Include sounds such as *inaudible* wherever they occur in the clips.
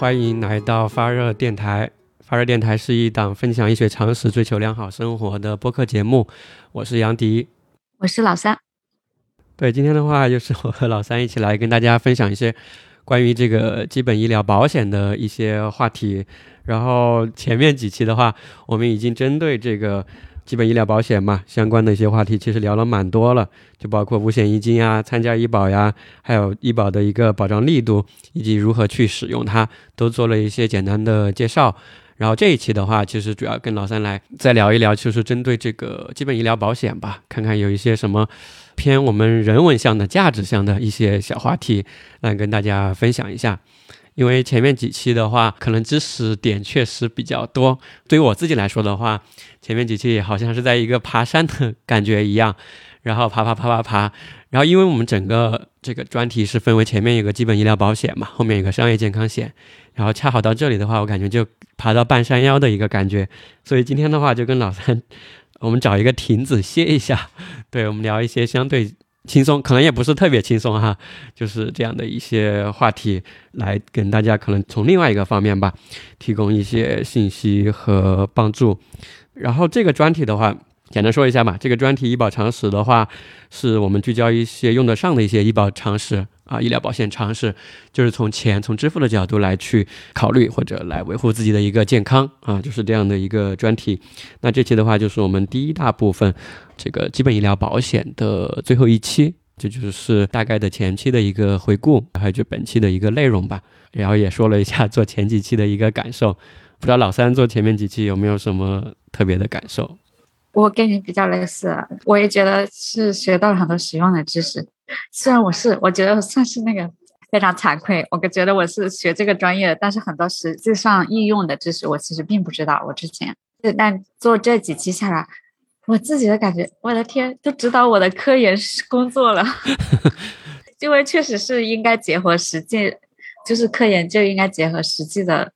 欢迎来到发热电台。发热电台是一档分享医学常识、追求良好生活的播客节目。我是杨迪，我是老三。对，今天的话就是我和老三一起来跟大家分享一些关于这个基本医疗保险的一些话题。然后前面几期的话，我们已经针对这个。基本医疗保险嘛，相关的一些话题其实聊了蛮多了，就包括五险一金呀、参加医保呀，还有医保的一个保障力度以及如何去使用它，都做了一些简单的介绍。然后这一期的话，其实主要跟老三来再聊一聊，就是针对这个基本医疗保险吧，看看有一些什么偏我们人文向的、价值向的一些小话题，来跟大家分享一下。因为前面几期的话，可能知识点确实比较多。对于我自己来说的话，前面几期好像是在一个爬山的感觉一样，然后爬爬爬爬爬。然后，因为我们整个这个专题是分为前面有个基本医疗保险嘛，后面有个商业健康险，然后恰好到这里的话，我感觉就爬到半山腰的一个感觉。所以今天的话，就跟老三，我们找一个亭子歇一下，对我们聊一些相对。轻松可能也不是特别轻松哈，就是这样的一些话题来跟大家可能从另外一个方面吧，提供一些信息和帮助。然后这个专题的话。简单说一下吧，这个专题医保常识的话，是我们聚焦一些用得上的一些医保常识啊，医疗保险常识，就是从钱、从支付的角度来去考虑或者来维护自己的一个健康啊，就是这样的一个专题。那这期的话，就是我们第一大部分这个基本医疗保险的最后一期，这就是大概的前期的一个回顾，还有就本期的一个内容吧。然后也说了一下做前几期的一个感受，不知道老三做前面几期有没有什么特别的感受？我跟你比较类似，我也觉得是学到了很多实用的知识。虽然我是，我觉得算是那个非常惭愧，我觉得我是学这个专业的，但是很多实际上应用的知识我其实并不知道。我之前，但做这几期下来，我自己的感觉，我的天，都指导我的科研工作了。*laughs* 因为确实是应该结合实际，就是科研就应该结合实际的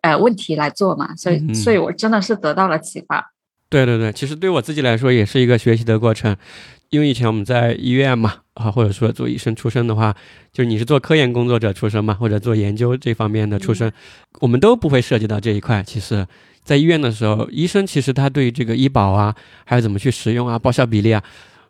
呃问题来做嘛。所以，所以我真的是得到了启发。对对对，其实对我自己来说也是一个学习的过程，因为以前我们在医院嘛，啊，或者说做医生出身的话，就是你是做科研工作者出身嘛，或者做研究这方面的出身，我们都不会涉及到这一块。其实，在医院的时候，医生其实他对这个医保啊，还有怎么去使用啊，报销比例啊，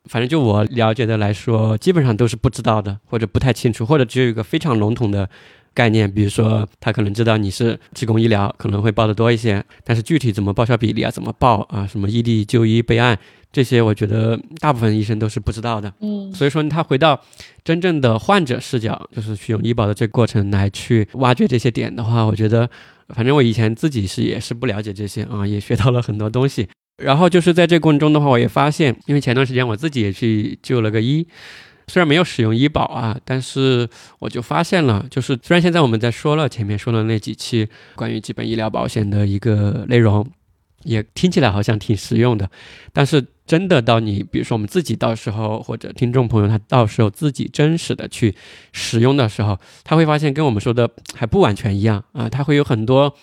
反正就我了解的来说，基本上都是不知道的，或者不太清楚，或者只有一个非常笼统的。概念，比如说他可能知道你是提供医疗，可能会报的多一些，但是具体怎么报销比例啊，怎么报啊，什么异地就医备案这些，我觉得大部分医生都是不知道的。嗯，所以说他回到真正的患者视角，就是去用医保的这个过程来去挖掘这些点的话，我觉得，反正我以前自己是也是不了解这些啊，也学到了很多东西。然后就是在这过程中的话，我也发现，因为前段时间我自己也去就了个医。虽然没有使用医保啊，但是我就发现了，就是虽然现在我们在说了前面说的那几期关于基本医疗保险的一个内容，也听起来好像挺实用的，但是真的到你比如说我们自己到时候或者听众朋友他到时候自己真实的去使用的时候，他会发现跟我们说的还不完全一样啊，他会有很多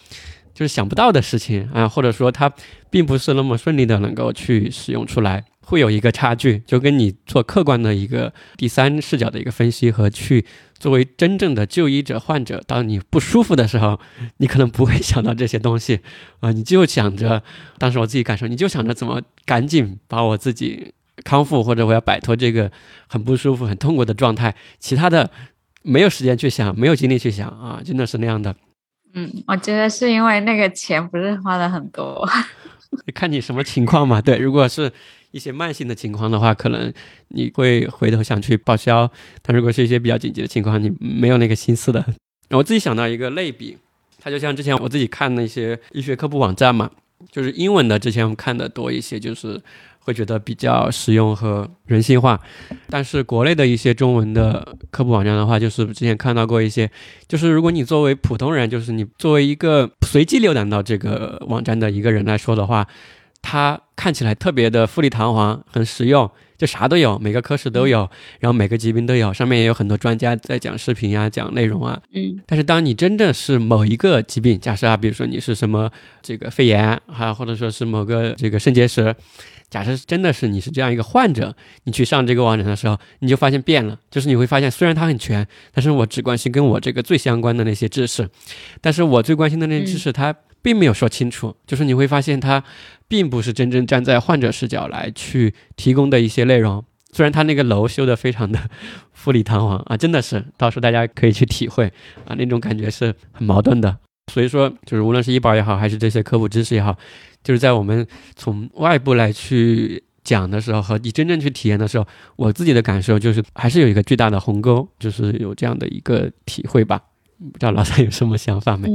就是想不到的事情啊，或者说他并不是那么顺利的能够去使用出来。会有一个差距，就跟你做客观的一个第三视角的一个分析和去作为真正的就医者、患者，当你不舒服的时候，你可能不会想到这些东西啊，你就想着，当时我自己感受，你就想着怎么赶紧把我自己康复，或者我要摆脱这个很不舒服、很痛苦的状态，其他的没有时间去想，没有精力去想啊，真的是那样的。嗯，我觉得是因为那个钱不是花了很多，*laughs* 看你什么情况嘛。对，如果是。一些慢性的情况的话，可能你会回头想去报销；但如果是一些比较紧急的情况，你没有那个心思的。我自己想到一个类比，它就像之前我自己看那些医学科普网站嘛，就是英文的，之前我们看的多一些，就是会觉得比较实用和人性化。但是国内的一些中文的科普网站的话，就是之前看到过一些，就是如果你作为普通人，就是你作为一个随机浏览到这个网站的一个人来说的话。它看起来特别的富丽堂皇，很实用，就啥都有，每个科室都有，然后每个疾病都有，上面也有很多专家在讲视频呀、讲内容啊。嗯。但是当你真正是某一个疾病，假设啊，比如说你是什么这个肺炎啊，或者说是某个这个肾结石，假设真的是你是这样一个患者，你去上这个网站的时候，你就发现变了，就是你会发现虽然它很全，但是我只关心跟我这个最相关的那些知识，但是我最关心的那些知识它并没有说清楚，就是你会发现它并不是真正站在患者视角来去提供的一些内容。虽然它那个楼修得非常的富丽堂皇啊，真的是，到时候大家可以去体会啊，那种感觉是很矛盾的。所以说，就是无论是医保也好，还是这些科普知识也好，就是在我们从外部来去讲的时候，和你真正去体验的时候，我自己的感受就是还是有一个巨大的鸿沟，就是有这样的一个体会吧。不知道老三有什么想法没？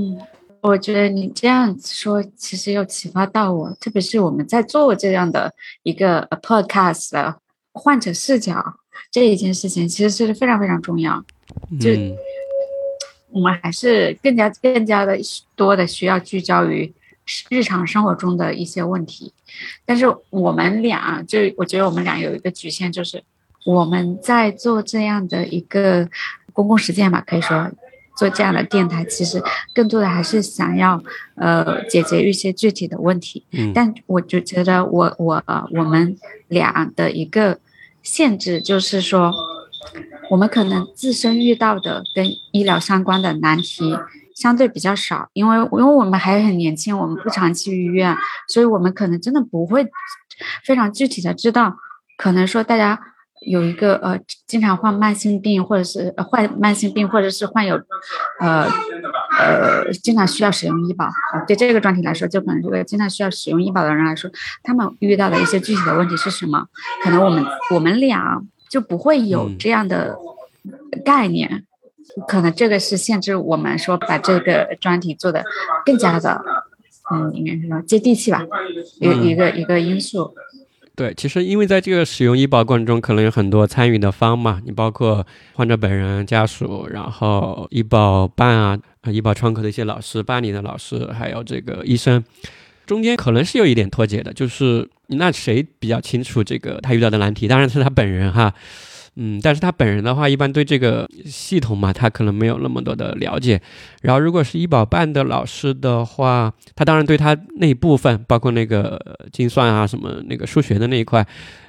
我觉得你这样说其实又启发到我，特别是我们在做这样的一个呃 podcast 的患者视角这一件事情，其实是非常非常重要。就嗯我们还是更加更加的多的需要聚焦于日常生活中的一些问题，但是我们俩就我觉得我们俩有一个局限，就是我们在做这样的一个公共实践吧，可以说做这样的电台，其实更多的还是想要呃解决一些具体的问题，嗯但我就觉得我我呃我们俩的一个限制就是说，我们可能自身遇到的跟医疗相关的难题相对比较少，因为因为我们还很年轻，我们不常去医院，所以我们可能真的不会非常具体的知道，可能说大家。有一个呃，经常患慢性病，或者是、呃、患慢性病，或者是患有，呃呃，经常需要使用医保。呃对这个专题来说，就可能这个经常需要使用医保的人来说，他们遇到的一些具体的问题是什么？可能我们我们俩就不会有嗯这样的概念，可能这个是限制我们说把这个专题做的更加的，嗯，应该是说接地气吧，一个嗯一个一个因素。对，其实因为在这个使用医保过程中，可能有很多参与的方嘛，你包括患者本人、家属，然后医保办啊、医保窗口的一些老师、办理的老师，还有这个医生，中间可能是有一点脱节的，就是那谁比较清楚这个他遇到的难题？当然是他本人哈。嗯，但是他本人的话，一般对这个系统嘛，他可能没有那么多的了解。然后，如果是医保办的老师的话，他当然对他那一部分，包括那个精算啊、什么那个数学的那一块，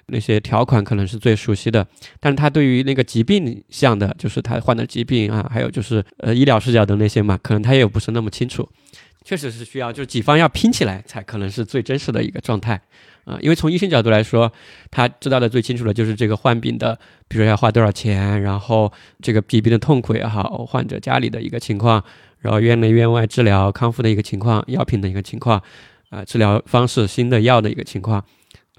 那些条款可能是最熟悉的。但是他对于那个疾病项的，就是他患的疾病啊，还有就是呃医疗视角的那些嘛，可能他也不是那么清楚。确实是需要，就是几方要拼起来，才可能是最真实的一个状态啊、因为从医生角度来说，他知道的最清楚的就是这个患病的，比如说要花多少钱，然后这个疾病的痛苦也好，患者家里的一个情况，然后院内院外治疗康复的一个情况，药品的一个情况，啊、治疗方式新的药的一个情况，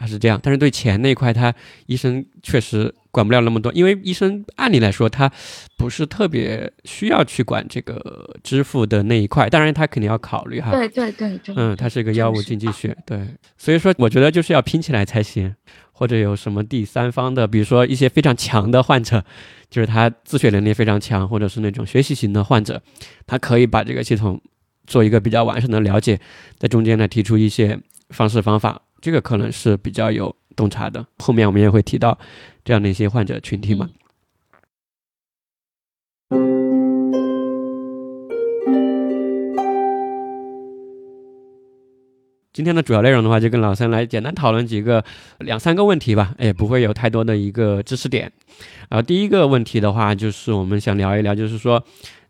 他是这样。但是对钱那一块，他医生确实管不了那么多，因为医生按理来说他不是特别需要去管这个支付的那一块，当然他肯定要考虑哈。对对对对，嗯，它是一个药物经济学，对，所以说我觉得就是要拼起来才行，或者有什么第三方的，比如说一些非常强的患者，就是他自学能力非常强，或者是那种学习型的患者，他可以把这个系统做一个比较完善的了解，在中间呢提出一些方式方法，这个可能是比较有洞察的。后面我们也会提到这样的一些患者群体嘛。今天的主要内容的话，就跟老三来简单讨论几个两三个问题吧，也不会有太多的一个知识点。然后第一个问题的话，就是我们想聊一聊，就是说，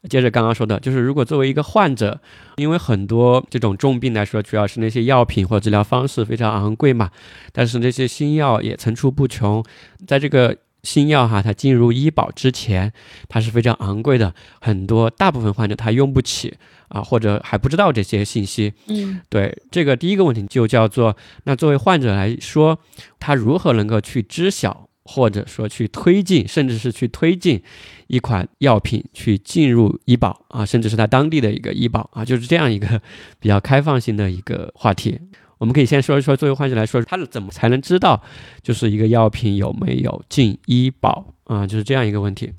接着刚刚说的，就是如果作为一个患者，因为很多这种重病来说，主要是那些药品或治疗方式非常昂贵嘛，但是那些新药也层出不穷，在这个新药哈，它进入医保之前，它是非常昂贵的，很多大部分患者他用不起啊，或者还不知道这些信息。嗯对这个第一个问题就叫做，那作为患者来说，他如何能够去知晓，或者说去推进，甚至是去推进一款药品去进入医保啊，甚至是他当地的一个医保啊，就是这样一个比较开放性的一个话题。我们可以先说一说，作为患者来说，他怎么才能知道，就是一个药品有没有进医保啊，就是这样一个问题。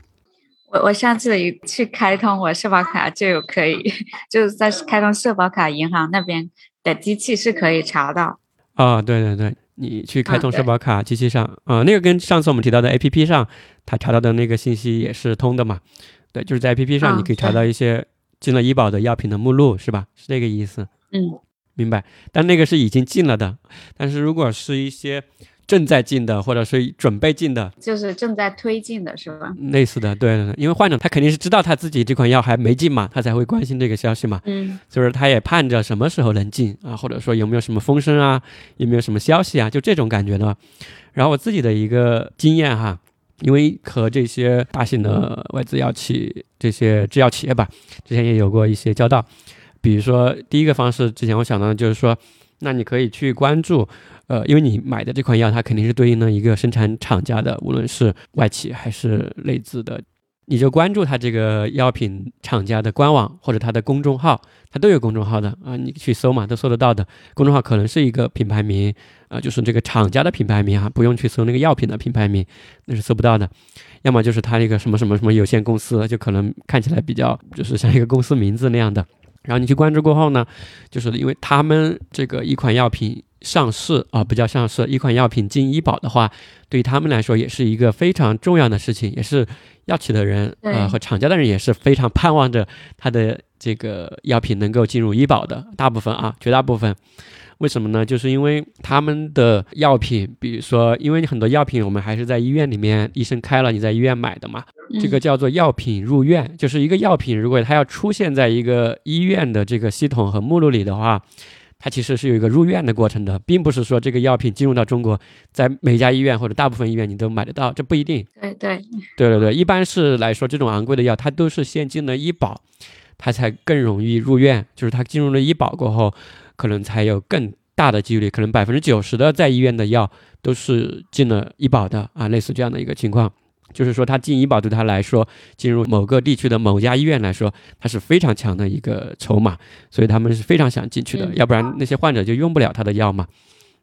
我我上次一去开通我社保卡就有可以，*laughs* 就是在开通社保卡银行那边的机器是可以查到。啊，对对对，你去开通社保卡机器上啊、那个跟上次我们提到的 A P P 上，他查到的那个信息也是通的嘛。对，就是在 A P P 上啊你可以查到一些进了医保的药品的目录，是吧？是这个意思。嗯，明白，但那个是已经进了的。但是如果是一些正在进的，或者是准备进的，就是正在推进的是吧？类似的，对因为患者他肯定是知道他自己这款药还没进嘛，他才会关心这个消息嘛，嗯就是他也盼着什么时候能进啊，或者说有没有什么风声啊，有没有什么消息啊，就这种感觉呢。然后我自己的一个经验哈，因为和这些大型的外资药企、这些制药企业吧，之前也有过一些交道。比如说，第一个方式，之前我想到的就是说，那你可以去关注，呃，因为你买的这款药，它肯定是对应了一个生产厂家的，无论是外企还是内资的，你就关注它这个药品厂家的官网或者它的公众号，它都有公众号的啊，你去搜嘛，都搜得到的。公众号可能是一个品牌名啊、就是这个厂家的品牌名啊，不用去搜那个药品的品牌名，那是搜不到的。要么就是它那个什么什么什么有限公司，就可能看起来比较就是像一个公司名字那样的。然后你去关注过后呢，就是因为他们这个一款药品上市啊，不叫上市，一款药品进医保的话，对于他们来说也是一个非常重要的事情，也是药企的人对呃和厂家的人也是非常盼望着他的这个药品能够进入医保的，大部分啊，绝大部分。为什么呢？就是因为他们的药品，比如说，因为很多药品我们还是在医院里面医生开了，你在医院买的嘛，这个叫做药品入院，就是一个药品，如果它要出现在一个医院的这个系统和目录里的话，它其实是有一个入院的过程的，并不是说这个药品进入到中国，在每家医院或者大部分医院你都买得到，这不一定。对对，对对对，一般是来说，这种昂贵的药，它都是先进了医保，它才更容易入院。就是他进入了医保过后，可能才有更大的几率，可能百分之九十的在医院的药都是进了医保的啊，类似这样的一个情况。就是说，他进医保对他来说，进入某个地区的某家医院来说，它是非常强的一个筹码，所以他们是非常想进去的，嗯要不然那些患者就用不了他的药嘛。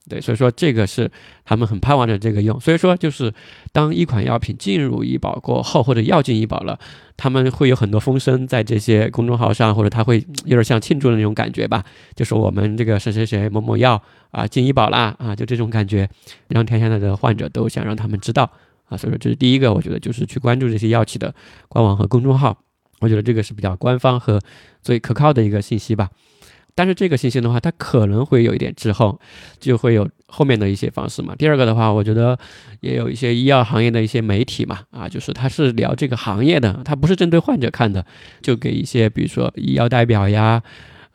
对，所以说这个是他们很盼望着这个用。所以说，就是当一款药品进入医保过后，或者要进医保了，他们会有很多风声在这些公众号上，或者他会有点像庆祝的那种感觉吧，就说我们这个谁谁谁某某药啊进医保啦啊，就这种感觉，让天下的患者都想让他们知道啊。所以说，这是第一个，我觉得就是去关注这些药企的官网和公众号，我觉得这个是比较官方和最可靠的一个信息吧。但是这个信息的话，它可能会有一点滞后，就会有后面的一些方式嘛。第二个的话，我觉得也有一些医药行业的一些媒体嘛，啊，就是他是聊这个行业的，他不是针对患者看的，就给一些比如说医药代表呀，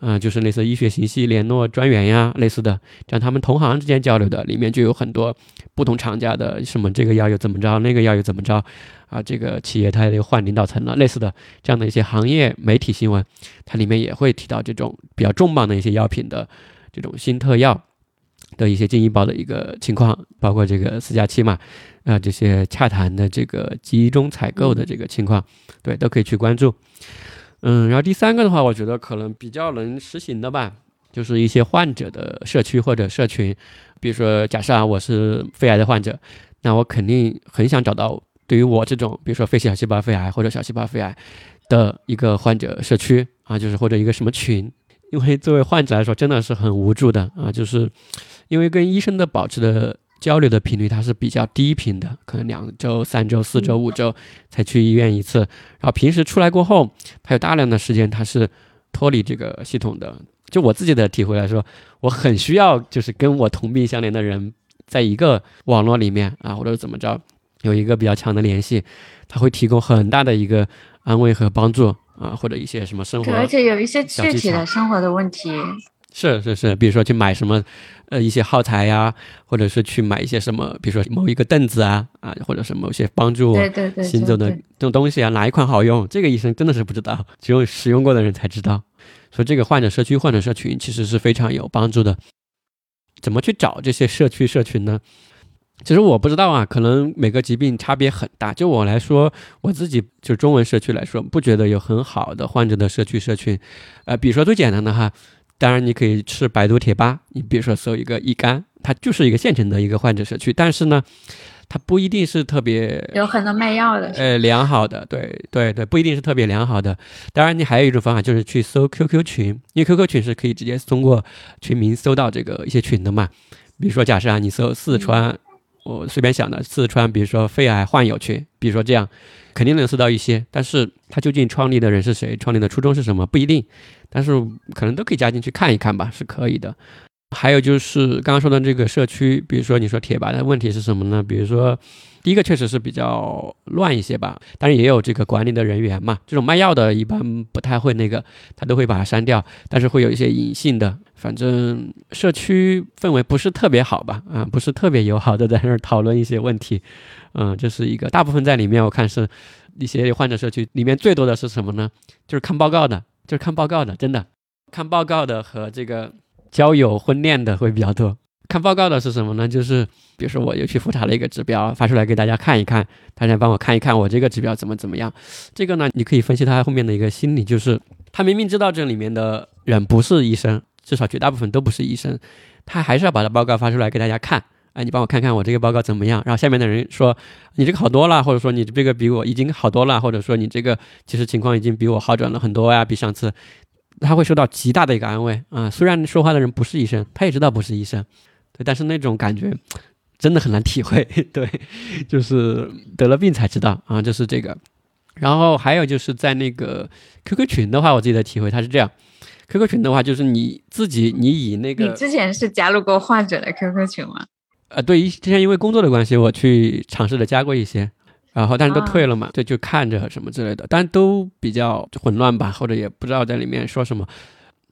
嗯、就是类似医学信息联络专员呀，类似的，这样他们同行之间交流的，里面就有很多不同厂家的什么这个药又怎么着，那个药又怎么着，啊，这个企业它又换领导层了，类似的这样的一些行业媒体新闻，它里面也会提到这种比较重磅的一些药品的这种新特药的一些进医保的一个情况，包括这个四加七嘛，啊，这些洽谈的这个集中采购的这个情况，对，都可以去关注。嗯，然后第三个的话，我觉得可能比较能实行的吧，就是一些患者的社区或者社群，比如说假设啊，我是肺癌的患者，那我肯定很想找到对于我这种，比如说非小细胞肺癌或者小细胞肺癌的一个患者社区啊，就是或者一个什么群，因为作为患者来说，真的是很无助的啊，就是因为跟医生的保持的交流的频率它是比较低频的，可能两周、三周、四周、五周才去医院一次，然后平时出来过后，他有大量的时间他是脱离这个系统的。就我自己的体会来说，我很需要就是跟我同病相怜的人在一个网络里面啊，或者怎么着，有一个比较强的联系，他会提供很大的一个安慰和帮助啊，或者一些什么生活，而且有一些具体的生活的问题，是是是，比如说去买什么，呃，一些耗材呀，或者是去买一些什么，比如说某一个凳子啊，啊，或者是某些帮助行走的这种东西啊，哪一款好用，这个医生真的是不知道，只有使用过的人才知道。所以这个患者社区、患者社群其实是非常有帮助的。怎么去找这些社区社群呢？其实我不知道啊，可能每个疾病差别很大。就我来说，我自己就中文社区来说，不觉得有很好的患者的社区社群。呃，比如说最简单的哈，当然你可以去百度贴吧，你比如说搜一个乙肝，它就是一个现成的一个患者社区，但是呢，它不一定是特别有很多卖药的，呃，良好的，对对对，不一定是特别良好的。当然，你还有一种方法，就是去搜 QQ 群，因为 QQ 群是可以直接通过群名搜到这个一些群的嘛。比如说假设啊，你搜四川，我随便想的四川，比如说肺癌患友群，比如说这样，肯定能搜到一些。但是它究竟创立的人是谁，创立的初衷是什么，不一定。但是可能都可以加进去看一看吧，是可以的。还有就是刚刚说的这个社区，比如说你说贴吧的问题是什么呢？比如说。第一个确实是比较乱一些吧，但是也有这个管理的人员嘛。这种卖药的一般不太会那个，他都会把它删掉。但是会有一些隐性的，反正社区氛围不是特别好吧？*laughs* 啊，不是特别友好的，在那儿讨论一些问题。嗯，这是一个大部分在里面，我看是一些患者社区里面最多的是什么呢？就是看报告的，就是看报告的，真的看报告的和这个交友婚恋的会比较多。看报告的是什么呢？就是比如说，我又去复查了一个指标，发出来给大家看一看，大家帮我看一看我这个指标怎么怎么样。这个呢，你可以分析他后面的一个心理，就是他明明知道这里面的人不是医生，至少绝大部分都不是医生，他还是要把他报告发出来给大家看。哎，你帮我看看我这个报告怎么样？然后下面的人说你这个好多了，或者说你这个比我已经好多了，或者说你这个其实情况已经比我好转了很多呀，比上次，他会受到极大的一个安慰啊。虽然说话的人不是医生，他也知道不是医生。对，但是那种感觉真的很难体会。*laughs* 对，就是得了病才知道啊，就是这个。然后还有就是在那个 QQ 群的话，我自己的体会，它是这样：QQ 群的话，就是你自己，你以那个……你之前是加入过患者的 QQ 群吗？呃，对，之前因为工作的关系，我去尝试着加过一些，然后但是都退了嘛，对，就看着什么之类的，但都比较混乱吧，或者也不知道在里面说什么。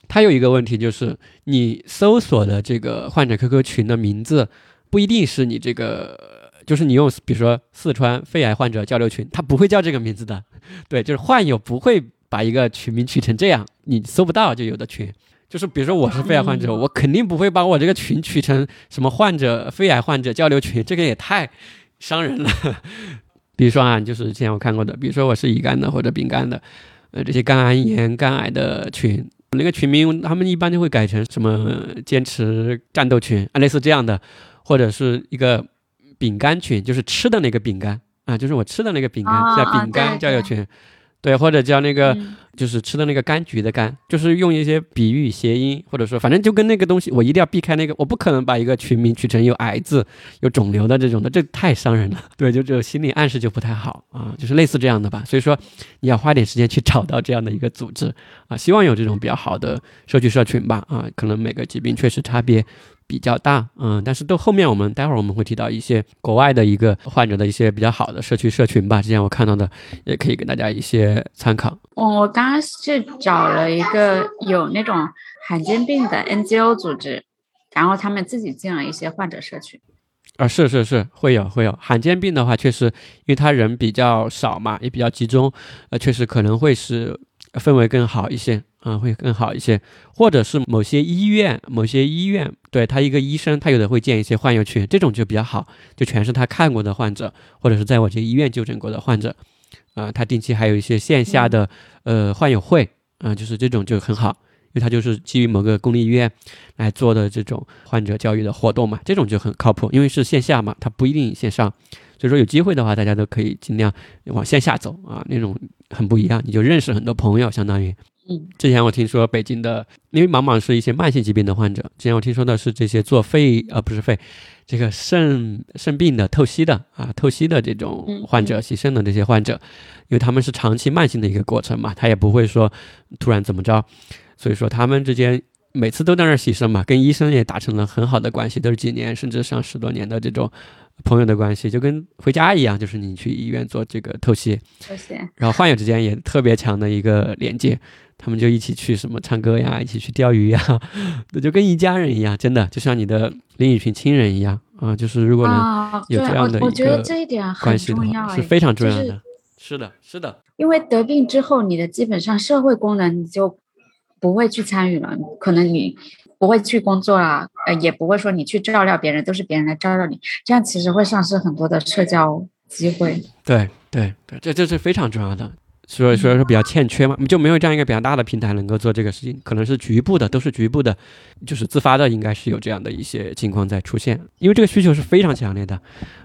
它有一个问题，就是你搜索的这个患者 QQ 群的名字，不一定是你这个，就是你用，比如说四川肺癌患者交流群，它不会叫这个名字的。*laughs* 对，就是患有不会把一个群名取成这样，你搜不到就有的群。就是比如说我是肺癌患者，我肯定不会把我这个群取成什么患者肺癌患者交流群，这个也太伤人了。*laughs* 比如说啊，就是之前我看过的，比如说我是乙肝的或者丙肝的，呃，这些肝癌炎、肝癌的群。那个群名，他们一般就会改成什么“坚持战斗群”啊，类似这样的，或者是一个饼干群，就是吃的那个饼干啊，就是我吃的那个饼干叫饼干交友群。对，或者叫那个，就是吃的那个柑橘的柑，就是用一些比喻谐音，或者说反正就跟那个东西，我一定要避开那个，我不可能把一个群名取成有癌字、有肿瘤的这种的，这太伤人了。*laughs* 对，就这种心理暗示就不太好啊，就是类似这样的吧。所以说，你要花点时间去找到这样的一个组织啊，希望有这种比较好的社区社群吧啊，可能每个疾病确实差别。比较大，嗯，但是到后面我们待会儿我们会提到一些国外的一个患者的一些比较好的社区社群吧，之前我看到的也可以给大家一些参考。我我刚刚是找了一个有那种罕见病的 NGO 组织，然后他们自己建了一些患者社群。啊，是是是，会有会有罕见病的话，确实因为他人比较少嘛，也比较集中，呃，确实可能会是氛围更好一些。啊，会更好一些，或者是某些医院，某些医院，对他一个医生，他有的会建一些患友群，这种就比较好，就全是他看过的患者，或者是在我这医院就诊过的患者，啊，他定期还有一些线下的呃患友会，啊，就是这种就很好，因为他就是基于某个公立医院来做的这种患者教育的活动嘛，这种就很靠谱，因为是线下嘛，他不一定线上，所以说有机会的话，大家都可以尽量往线下走啊，那种很不一样，你就认识很多朋友，相当于。嗯，之前我听说北京的，因为往往是一些慢性疾病的患者。之前我听说的是这些做肺，呃，不是肺，这个肾肾病的透析的啊，透析的这种患者，洗肾的这些患者，因为他们是长期慢性的一个过程嘛，他也不会说突然怎么着，所以说他们之间每次都在那儿洗肾嘛，跟医生也达成了很好的关系，都是几年甚至上十多年的这种。朋友的关系就跟回家一样，就是你去医院做这个透析，透析，然后患友之间也特别强的一个连接，他们就一起去什么唱歌呀，一起去钓鱼呀，那 *laughs* 就跟一家人一样，真的就像你的另一群亲人一样啊。就是如果能有这样的一个关系的话，是非常重要的。是的，是的，因为得病之后，你的基本上社会功能你就不会去参与了，可能你。不会去工作啊，呃，也不会说你去照料别人，都是别人来照料你，这样其实会丧失很多的社交机会。对对对，这这是非常重要的，所以所以说比较欠缺嘛，就没有这样一个比较大的平台能够做这个事情，可能是局部的，都是局部的，就是自发的，应该是有这样的一些情况在出现，因为这个需求是非常强烈的，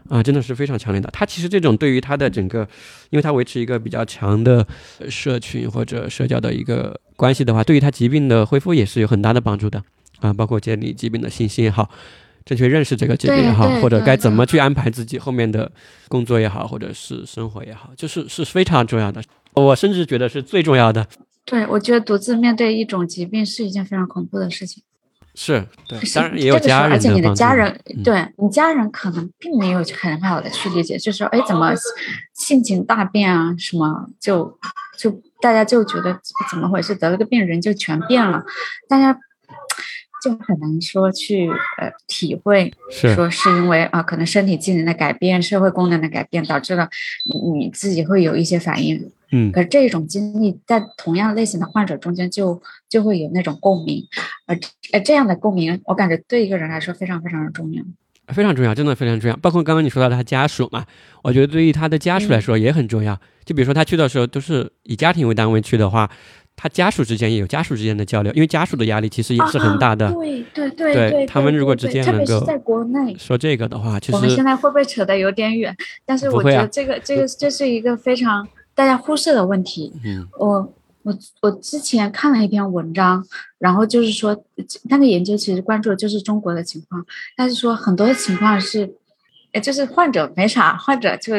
啊，真的是非常强烈的。它其实这种对于它的整个，因为它维持一个比较强的社群或者社交的一个关系的话，对于他疾病的恢复也是有很大的帮助的。啊，包括建立疾病的信心也好，正确认识这个疾病也好，或者该怎么去安排自己后面的工作也好，或者是生活也好，就是是非常重要的。我甚至觉得是最重要的。对，我觉得独自面对一种疾病是一件非常恐怖的事情。是对，当然也有家人，而且你的家人，对你家人可能并没有很好的去理解，就是说，哎，怎么性情大变啊？什么就就大家就觉得怎么回事？得了个病人就全变了，大家就很难说去呃体会，说是因为啊，可能身体机能的改变、社会功能的改变导致了你你自己会有一些反应。嗯，可是这种经历在同样类型的患者中间就就会有那种共鸣，而而这样的共鸣，我感觉对一个人来说非常非常的重要，非常重要，真的非常重要。包括刚刚你说到他家属嘛，我觉得对于他的家属来说也很重要。就比如说他去的时候都是以家庭为单位去的话，他家属之间也有家属之间的交流，因为家属的压力其实也是很大的。对对对对，他们如果之间能够在国内说这个的话，其实我们现在会不会扯得有点远？但是我觉得这个这个这是一个非常。大家忽视的问题。嗯，我我我之前看了一篇文章，然后就是说那个研究其实关注的就是中国的情况，但是说很多的情况是，哎，就是患者没啥，患者就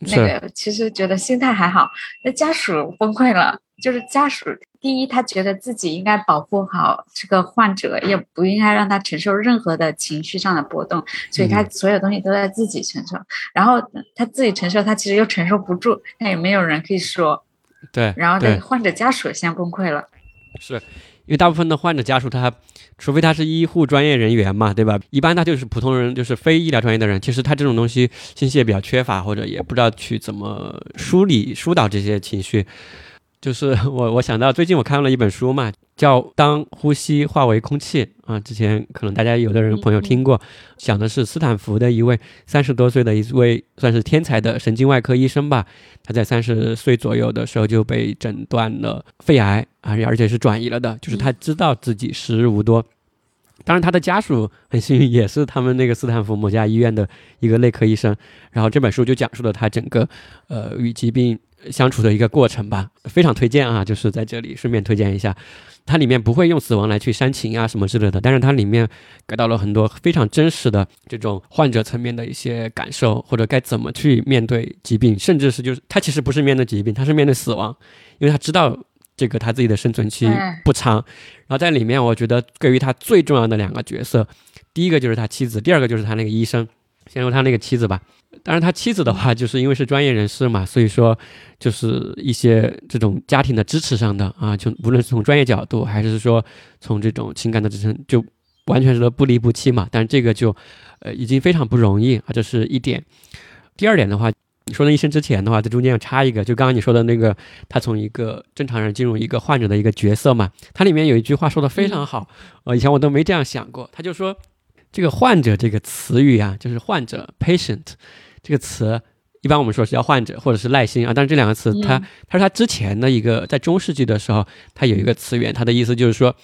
那个其实觉得心态还好，那家属崩溃了。就是家属，第一，他觉得自己应该保护好这个患者，也不应该让他承受任何的情绪上的波动，所以他所有东西都在自己承受。然后他自己承受，他其实又承受不住，那也没有人可以说。对。然后等患者家属先崩溃了。是，因为大部分的患者家属，他除非他是医护专业人员嘛，对吧？一般他就是普通人，就是非医疗专业的人，其实他这种东西信息也比较缺乏，或者也不知道去怎么梳理疏导这些情绪。就是 *laughs* 我，我想到最近我看了一本书嘛，叫《当呼吸化为空气》啊。之前可能大家有的人朋友听过，讲的是斯坦福的一位三十多岁的一位算是天才的神经外科医生吧。他在三十岁左右的时候就被诊断了肺癌啊，而且是转移了的。就是他知道自己时日无多。当然，他的家属很幸运，也是他们那个斯坦福某家医院的一个内科医生。然后这本书就讲述了他整个呃与疾病。相处的一个过程吧，非常推荐啊！就是在这里顺便推荐一下，它里面不会用死亡来去煽情啊什么之类的，但是它里面给到了很多非常真实的这种患者层面的一些感受，或者该怎么去面对疾病，甚至是就是他其实不是面对疾病，他是面对死亡，因为他知道这个他自己的生存期不长。然后在里面，我觉得给予他最重要的两个角色，第一个就是他妻子，第二个就是他那个医生。先说他那个妻子吧，当然他妻子的话，就是因为是专业人士嘛，所以说就是一些这种家庭的支持上的啊，就无论是从专业角度，还是说从这种情感的支撑，就完全是不离不弃嘛。但这个就呃已经非常不容易啊，这是一点。第二点的话，你说那医生之前的话，在中间要插一个，就刚刚你说的那个，他从一个正常人进入一个患者的一个角色嘛，它里面有一句话说的非常好，呃，以前我都没这样想过，他就说。这个患者这个词语啊，就是患者 patient 这个词，一般我们说是叫患者或者是耐心啊。但是这两个词，它它是它之前的一个，在中世纪的时候，它有一个词源，它的意思就是说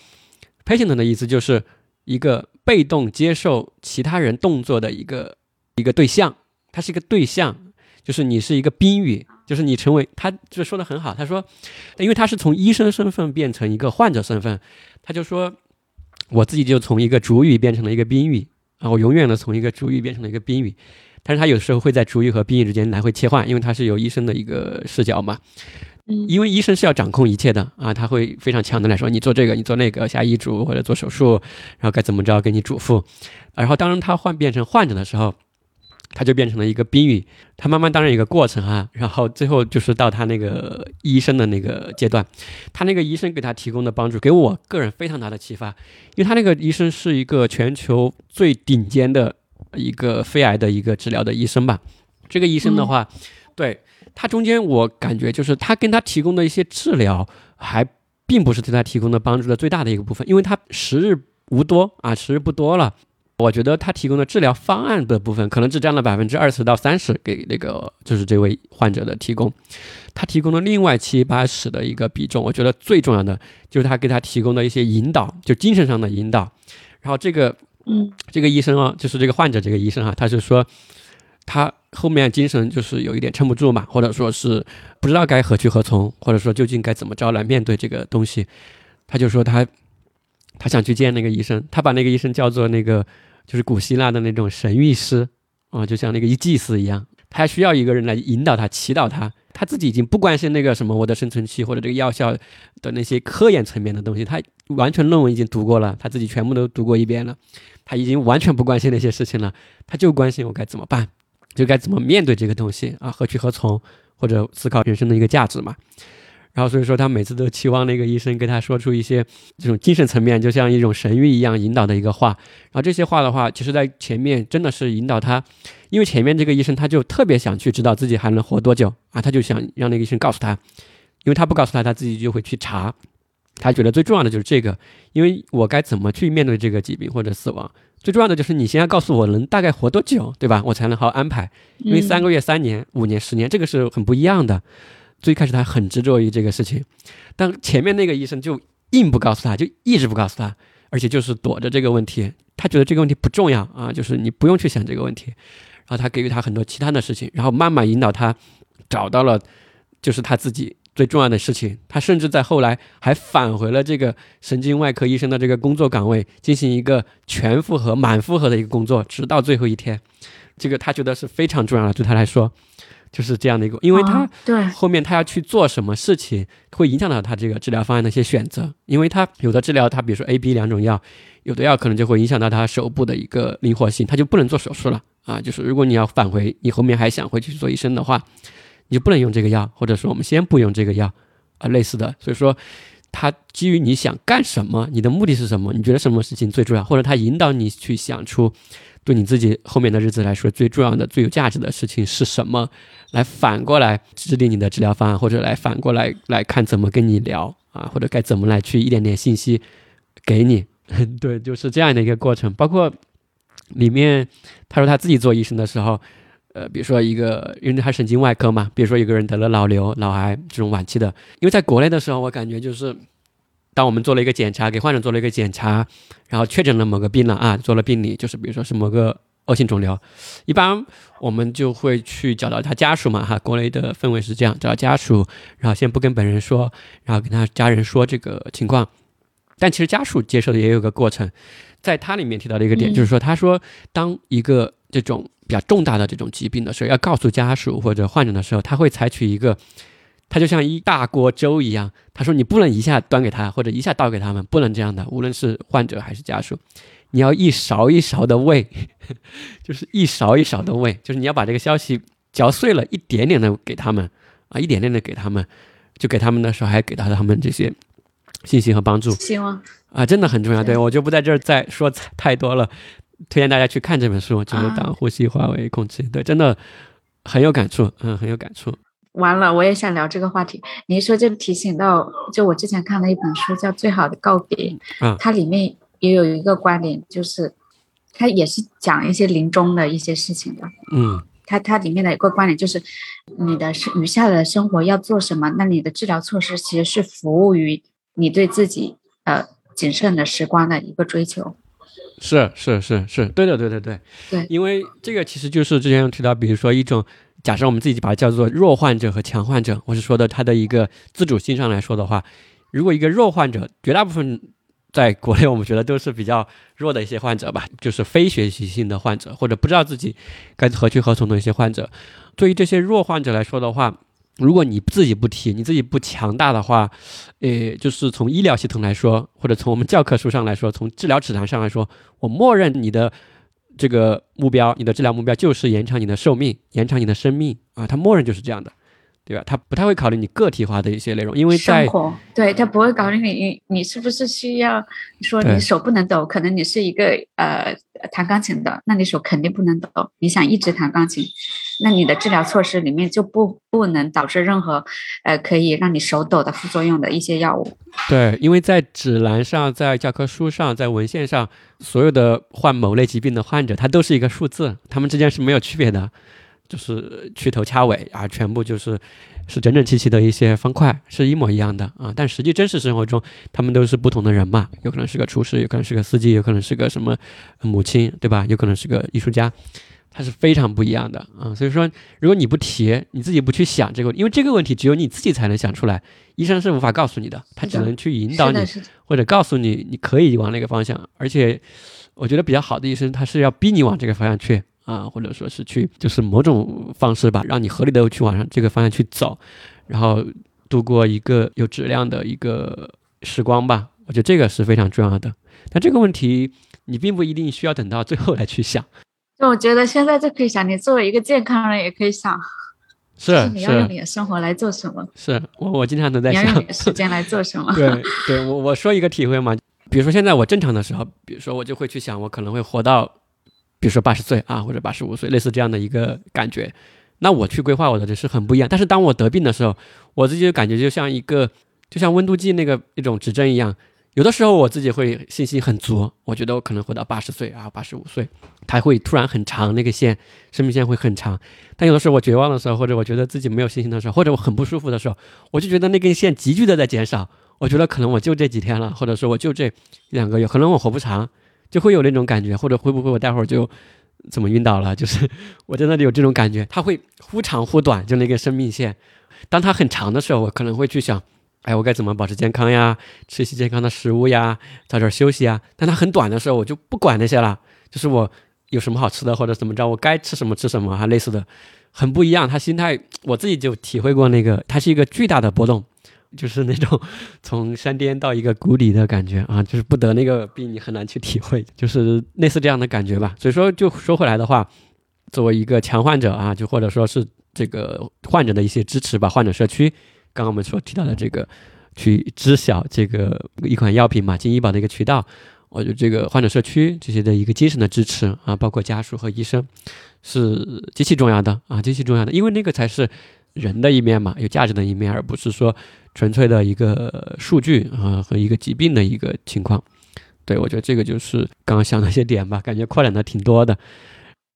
，patient 的意思就是一个被动接受其他人动作的一个一个对象，它是一个对象，就是你是一个宾语，就是你成为他，就说的很好。他说，因为他是从医生身份变成一个患者身份，他就说。我自己就从一个主语变成了一个宾语啊，我永远的从一个主语变成了一个宾语，但是他有时候会在主语和宾语之间来回切换，因为他是由医生的一个视角嘛，嗯，因为医生是要掌控一切的啊，他会非常强的来说，你做这个，你做那个，下医嘱或者做手术，然后该怎么着给你嘱咐，然后当他换变成患者的时候。他就变成了一个宾语，他慢慢当然一个过程啊，然后最后就是到他那个医生的那个阶段，他那个医生给他提供的帮助给我个人非常大的启发，因为他那个医生是一个全球最顶尖的一个肺癌的一个治疗的医生吧。这个医生的话，对他中间我感觉就是他跟他提供的一些治疗还并不是对他提供的帮助的最大的一个部分，因为他时日无多啊，时日不多了。我觉得他提供的治疗方案的部分，可能只占了百分之二十到三十，给那个就是这位患者的提供。他提供了另外七八十的一个比重。我觉得最重要的就是他给他提供的一些引导，就精神上的引导。然后这个，嗯，这个医生啊，就是这个患者这个医生啊，他是说他后面精神就是有一点撑不住嘛，或者说是不知道该何去何从，或者说究竟该怎么着来面对这个东西。他就说他。他想去见那个医生，他把那个医生叫做那个就是古希腊的那种神谕师啊，就像那个一祭司一样，他需要一个人来引导他、祈祷他。他自己已经不关心那个什么我的生存期或者这个药效的那些科研层面的东西，他完全论文已经读过了，他自己全部都读过一遍了，他已经完全不关心那些事情了，他就关心我该怎么办，就该怎么面对这个东西啊，何去何从，或者思考人生的一个价值嘛。然后所以说他每次都期望那个医生跟他说出一些这种精神层面，就像一种神谕一样引导的一个话。然后这些话的话，其实在前面真的是引导他，因为前面这个医生他就特别想去知道自己还能活多久啊，他就想让那个医生告诉他，因为他不告诉他，他自己就会去查。他觉得最重要的就是这个，因为我该怎么去面对这个疾病或者死亡，最重要的就是你先要告诉我能大概活多久，对吧？我才能好好安排。因为三个月、三年、五年、十年，这个是很不一样的。最开始他很执着于这个事情，但前面那个医生就硬不告诉他，就一直不告诉他，而且就是躲着这个问题。他觉得这个问题不重要啊，就是你不用去想这个问题。然后他给予他很多其他的事情，然后慢慢引导他找到了就是他自己最重要的事情。他甚至在后来还返回了这个神经外科医生的这个工作岗位，进行一个全负荷、满负荷的一个工作，直到最后一天。这个他觉得是非常重要的，对他来说。就是这样的一个，因为他对后面他要去做什么事情，会影响到他这个治疗方案的一些选择。因为他有的治疗，他比如说 A、B 两种药，有的药可能就会影响到他手部的一个灵活性，他就不能做手术了啊。就是如果你要返回，你后面还想回去做医生的话，你就不能用这个药，或者说我们先不用这个药啊，类似的。所以说，他基于你想干什么，你的目的是什么，你觉得什么事情最重要，或者他引导你去想出。对你自己后面的日子来说，最重要的、最有价值的事情是什么？来反过来制定你的治疗方案，或者来反过来来看怎么跟你聊啊，或者该怎么来去一点点信息给你。*laughs* 对，就是这样的一个过程。包括里面他说他自己做医生的时候，呃，比如说一个，因为他神经外科嘛，比如说一个人得了脑瘤、脑癌这种晚期的，因为在国内的时候，我感觉就是。当我们做了一个检查，给患者做了一个检查，然后确诊了某个病了啊，做了病理，就是比如说是某个恶性肿瘤，一般我们就会去找到他家属嘛，哈，国内的氛围是这样，找到家属，然后先不跟本人说，然后跟他家人说这个情况，但其实家属接受的也有个过程，在他里面提到的一个点就是说，他说当一个这种比较重大的这种疾病的时候，要告诉家属或者患者的时候，他会采取一个。他就像一大锅粥一样，他说你不能一下端给他，或者一下倒给他们，不能这样的。无论是患者还是家属，你要一勺一勺的 *laughs* 喂，就是一勺一勺的喂，就是你要把这个消息嚼碎了，一点点的给他们啊，一点点的给他们，就给他们的时候还给到他们这些信息和帮助。希望啊，真的很重要。对我就不在这儿再说太多了，推荐大家去看这本书，就是当呼吸化为空气。对，真的很有感触，嗯，很有感触。完了，我也想聊这个话题。你一说就提醒到，就我之前看了一本书叫《最好的告别》，嗯，它里面也有一个观点，就是它也是讲一些临终的一些事情的。嗯，它它里面的一个观点就是，你的生余下的生活要做什么？那你的治疗措施其实是服务于你对自己呃谨慎的时光的一个追求。是是是是，对的对对对对，因为这个其实就是之前提到，比如说一种。假设我们自己把它叫做弱患者和强患者，我是说的他的一个自主性上来说的话，如果一个弱患者，绝大部分在国内我们觉得都是比较弱的一些患者吧，*laughs* 就是非学习性的患者，或者不知道自己该何去何从的一些患者。对于这些弱患者来说的话，如果你自己不提，你自己不强大的话，呃，就是从医疗系统来说，或者从我们教科书上来说，从治疗指南上来说，我默认你的。这个目标，你的治疗目标就是延长你的寿命，延长你的生命啊，它默认就是这样的。对吧？他不太会考虑你个体化的一些内容，因为在对他不会考虑你你是不是需要说你手不能抖，可能你是一个呃弹钢琴的，那你手肯定不能抖。你想一直弹钢琴，那你的治疗措施里面就不不能导致任何呃可以让你手抖的副作用的一些药物。对，因为在指南上、在教科书上、在文献上，所有的患某类疾病的患者，他都是一个数字，他们之间是没有区别的。就是去头掐尾啊，全部就是是整整齐齐的一些方块，是一模一样的啊。但实际真实生活中，他们都是不同的人嘛，有可能是个厨师，有可能是个司机，有可能是个什么母亲，对吧？有可能是个艺术家，他是非常不一样的啊。所以说，如果你不提，你自己不去想这个，因为这个问题只有你自己才能想出来，医生是无法告诉你的，他只能去引导你或者告诉你你可以往那个方向，而且。我觉得比较好的医生，他是要逼你往这个方向去啊，或者说是去，就是某种方式吧，让你合理的去往上这个方向去走，然后度过一个有质量的一个时光吧。我觉得这个是非常重要的。但这个问题，你并不一定需要等到最后来去想。就我觉得现在就可以想，你作为一个健康人，也可以想，是你要用你的生活来做什么？是我我经常都在想，你要用你的时间来做什么？*laughs* 对对，我我说一个体会嘛。比如说现在我正常的时候，比如说我就会去想，我可能会活到，比如说八十岁啊，或者八十五岁，类似这样的一个感觉。那我去规划我的人生很不一样。但是当我得病的时候，我自己就感觉就像一个，就像温度计那个一种指针一样。有的时候我自己会信心很足，我觉得我可能活到八十岁啊，八十五岁，它会突然很长，那个线生命线会很长。但有的时候我绝望的时候，或者我觉得自己没有信心的时候，或者我很不舒服的时候，我就觉得那根线急剧的在减少。我觉得可能我就这几天了，或者说我就这两个月，可能我活不长，就会有那种感觉，或者会不会我待会儿就怎么晕倒了？就是 *laughs* 我在那里有这种感觉，它会忽长忽短，就那个生命线。当它很长的时候，我可能会去想，哎，我该怎么保持健康呀？吃一些健康的食物呀，早点休息啊。但它很短的时候，我就不管那些了，就是我有什么好吃的或者怎么着，我该吃什么吃什么，还类似的，很不一样。他心态，我自己就体会过那个，它是一个巨大的波动。就是那种 *laughs* 从山巅到一个谷底的感觉啊，就是不得那个病，你很难去体会，就是类似这样的感觉吧。所以说，就说回来的话，作为一个强患者啊，就或者说是这个患者的一些支持吧，患者社区，刚刚我们所提到的这个去知晓这个一款药品嘛，进医保的一个渠道，我觉得这个患者社区这些的一个精神的支持啊，包括家属和医生，是极其重要的啊，极其重要的，因为那个才是人的一面嘛，有价值的一面，而不是说。纯粹的一个数据啊和一个疾病的一个情况，对我觉得这个就是刚刚想的一些点吧，感觉扩展的挺多的。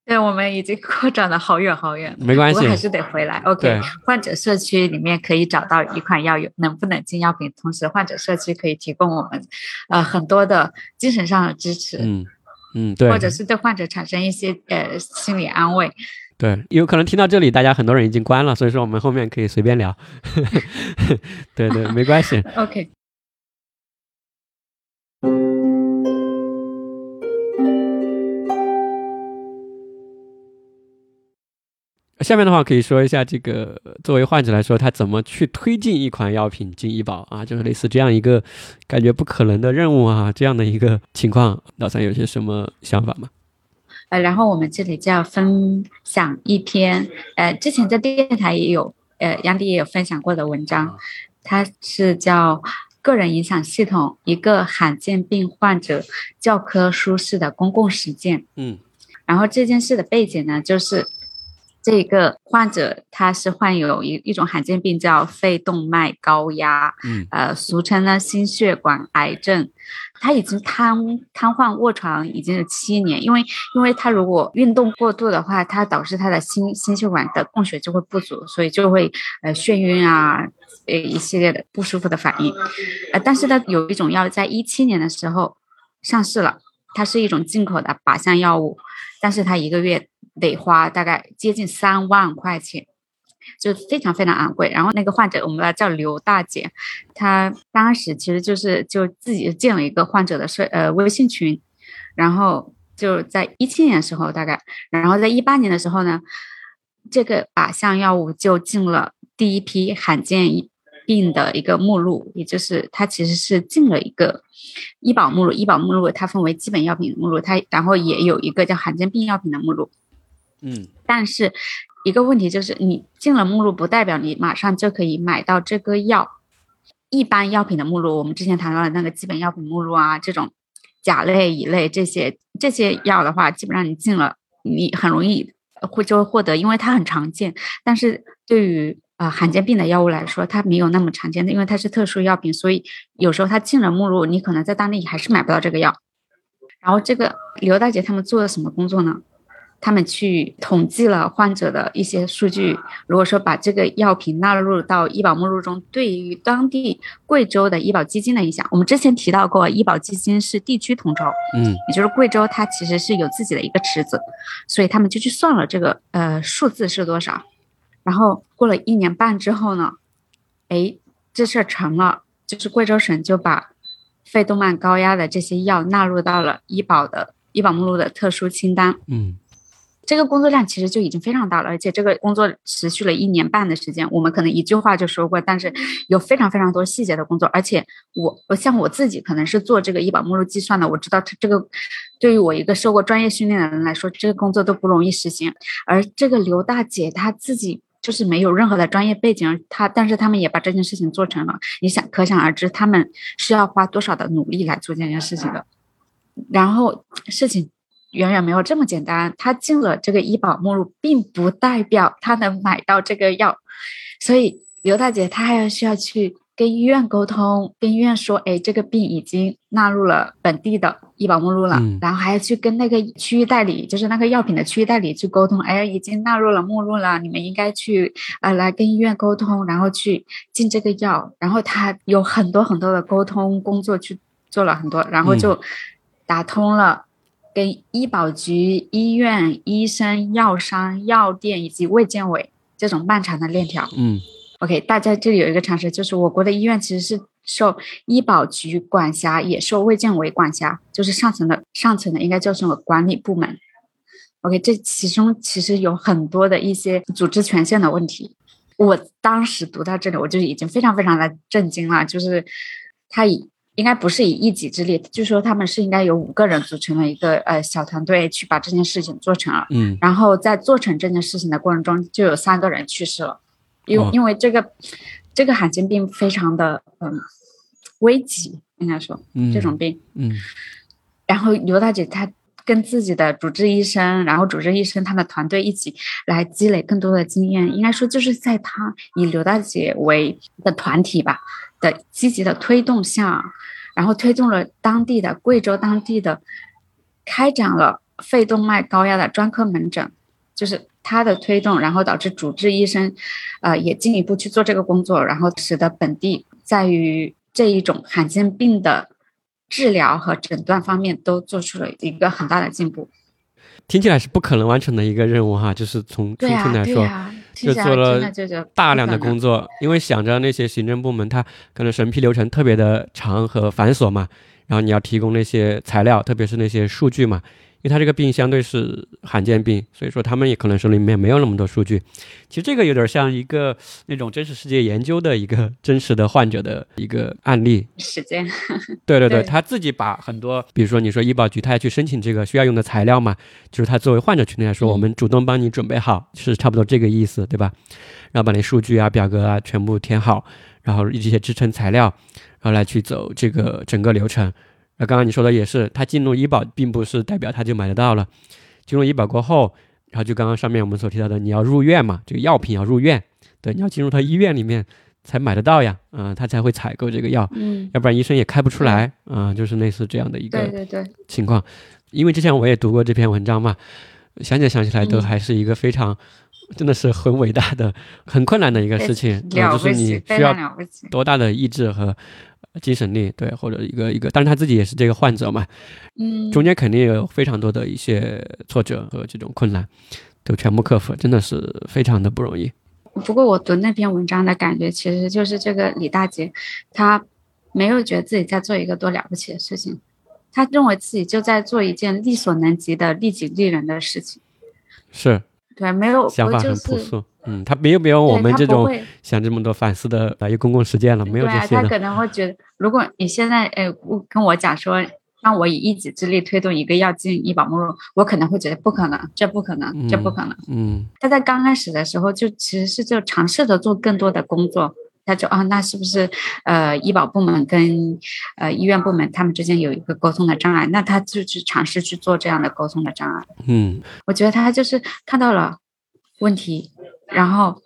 对，我们已经扩展的好远好远，没关系，我还是得回来。OK，患者社区里面可以找到一款药，有能不能进药品，同时患者社区可以提供我们呃很多的精神上的支持，嗯嗯，对，或者是对患者产生一些呃心理安慰。对，有可能听到这里，大家很多人已经关了，所以说我们后面可以随便聊。*laughs* 对对，没关系。*laughs* OK。下面的话可以说一下，这个作为患者来说，他怎么去推进一款药品进医保啊？就是类似这样一个感觉不可能的任务啊，这样的一个情况，老三有些什么想法吗？呃，然后我们这里就要分享一篇，呃，之前在电台也有，呃，杨迪也有分享过的文章，它是叫《个人影响系统：一个罕见病患者教科书式的公共实践》。嗯，然后这件事的背景呢，就是这个患者他是患有一一种罕见病，叫肺动脉高压，嗯，呃，俗称呢心血管癌症。他已经瘫瘫痪卧床已经有七年，因为因为他如果运动过度的话，它导致他的心心血管的供血就会不足，所以就会呃眩晕啊，呃一系列的不舒服的反应。呃，但是呢，有一种药在一七年的时候上市了，它是一种进口的靶向药物，但是它一个月得花大概接近三万块钱。就非常非常昂贵，然后那个患者我们把叫刘大姐，她当时其实就是就自己建了一个患者的社呃微信群，然后就在一七年的时候大概，然后在一八年的时候呢，这个靶向药物就进了第一批罕见病的一个目录，也就是它其实是进了一个医保目录，医保目录它分为基本药品目录，它然后也有一个叫罕见病药品的目录，嗯，但是。一个问题就是，你进了目录，不代表你马上就可以买到这个药。一般药品的目录，我们之前谈到的那个基本药品目录啊，这种甲类、乙类这些这些药的话，基本上你进了，你很容易会就会获得，因为它很常见。但是对于啊罕见病的药物来说，它没有那么常见的，因为它是特殊药品，所以有时候它进了目录，你可能在当地还是买不到这个药。然后这个刘大姐他们做了什么工作呢？他们去统计了患者的一些数据。如果说把这个药品纳入到医保目录中，对于当地贵州的医保基金的影响，我们之前提到过，医保基金是地区统筹，嗯，也就是贵州它其实是有自己的一个池子，所以他们就去算了这个呃数字是多少。然后过了一年半之后呢，哎，这事儿成了，就是贵州省就把肺动脉高压的这些药纳入到了医保的。医保目录的特殊清单。嗯这个工作量其实就已经非常大了，而且这个工作持续了一年半的时间。我们可能一句话就说过，但是有非常非常多细节的工作。而且我我像我自己可能是做这个医保目录计算的，我知道它这个对于我一个受过专业训练的人来说，这个工作都不容易实行。而这个刘大姐她自己就是没有任何的专业背景，她但是他们也把这件事情做成了。你想可想而知，他们是要花多少的努力来做这件事情的。然后事情。远远没有这么简单。他进了这个医保目录，并不代表他能买到这个药，所以刘大姐她还要需要去跟医院沟通，跟医院说，哎，这个病已经纳入了本地的医保目录了，嗯然后还要去跟那个区域代理，就是那个药品的区域代理去沟通，哎，已经纳入了目录了，你们应该去呃来跟医院沟通，然后去进这个药，然后他有很多很多的沟通工作去做了很多，然后就打通了。跟医保局、医院、医生、药商、药店以及卫健委这种漫长的链条。嗯 OK，大家这里有一个常识，就是我国的医院其实是受医保局管辖，也受卫健委管辖，就是上层的上层的应该叫什么管理部门。OK，这其中其实有很多的一些组织权限的问题。我当时读到这里，我就已经非常非常的震惊了，就是他以应该不是以一己之力，据说他们是应该有五个人组成了一个呃小团队去把这件事情做成了。嗯然后在做成这件事情的过程中，就有三个人去世了，因为、哦因为这个这个罕见病非常的嗯危急，应该说嗯，这种病。嗯然后刘大姐她跟自己的主治医生，然后主治医生他的团队一起来积累更多的经验，应该说就是在他以刘大姐为的团体吧的积极的推动下，然后推动了当地的贵州当地的开展了肺动脉高压的专科门诊，就是他的推动，然后导致主治医生，呃，也进一步去做这个工作，然后使得本地在于这一种罕见病的治疗和诊断方面都做出了一个很大的进步。听起来是不可能完成的一个任务哈，就是从初对呀、心来说，就做了大量的工作，因为想着那些行政部门，它可能审批流程特别的长和繁琐嘛，然后你要提供那些材料，特别是那些数据嘛，因为他这个病相对是罕见病，所以说他们也可能手里面没有那么多数据。其实这个有点像一个那种真实世界研究的一个 *laughs* 真实的患者的一个案例。时间。*laughs* 对对对，对他自己把很多，比如说你说医保局，他要去申请这个需要用的材料嘛，就是他作为患者群体来说，嗯我们主动帮你准备好，是差不多这个意思，对吧？然后把那数据啊、表格啊全部填好，然后一些支撑材料，然后来去走这个整个流程。那刚刚你说的也是，他进入医保并不是代表他就买得到了，进入医保过后，然后就刚刚上面我们所提到的，你要入院嘛，这个药品要入院，对，你要进入他医院里面才买得到呀，嗯、他才会采购这个药。嗯，要不然医生也开不出来啊、就是类似这样的一个对对对，情况。因为之前我也读过这篇文章嘛，想起来想起来都嗯还是一个非常，真的是很伟大的、很困难的一个事情，啊就是你需要。多大的意志和精神力，对，或者一个一个，当然他自己也是这个患者嘛，嗯，中间肯定有非常多的一些挫折和这种困难，都全部克服，真的是非常的不容易。不过我读那篇文章的感觉，其实就是这个李大姐，她没有觉得自己在做一个多了不起的事情，她认为自己就在做一件力所能及的利己利人的事情。是对，没有，想法很朴素，嗯，他没有没有我们这种想这么多反思的一个公共实践了，没有这些的。他可能会觉得，如果你现在呃我跟我讲说，让我以一己之力推动一个药进医保目录，我可能会觉得不可能，这不可能，这不可能。嗯他在刚开始的时候就其实是就尝试着做更多的工作，他就啊，那是不是呃医保部门跟呃医院部门他们之间有一个沟通的障碍？那他就去尝试去做这样的沟通的障碍。嗯我觉得他就是看到了问题，然后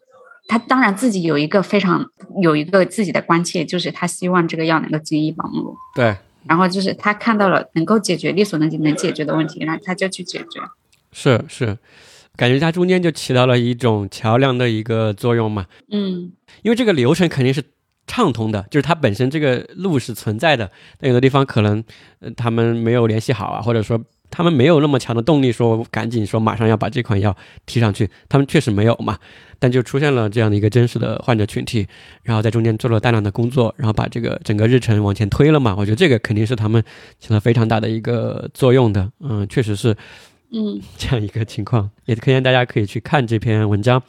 他当然自己有一个非常有一个自己的关切，就是他希望这个药能够进医保目录。对，然后就是他看到了能够解决力所能及能解决的问题，然后他就去解决。是是，感觉它中间就起到了一种桥梁的一个作用嘛。嗯因为这个流程肯定是畅通的，就是它本身这个路是存在的，但有的地方可能呃他们没有联系好啊，或者说他们没有那么强的动力，说赶紧说马上要把这款药提上去，他们确实没有嘛。但就出现了这样的一个真实的患者群体，然后在中间做了大量的工作，然后把这个整个日程往前推了嘛。我觉得这个肯定是他们起了非常大的一个作用的。嗯，确实是，嗯，这样一个情况，也推荐大家可以去看这篇文章，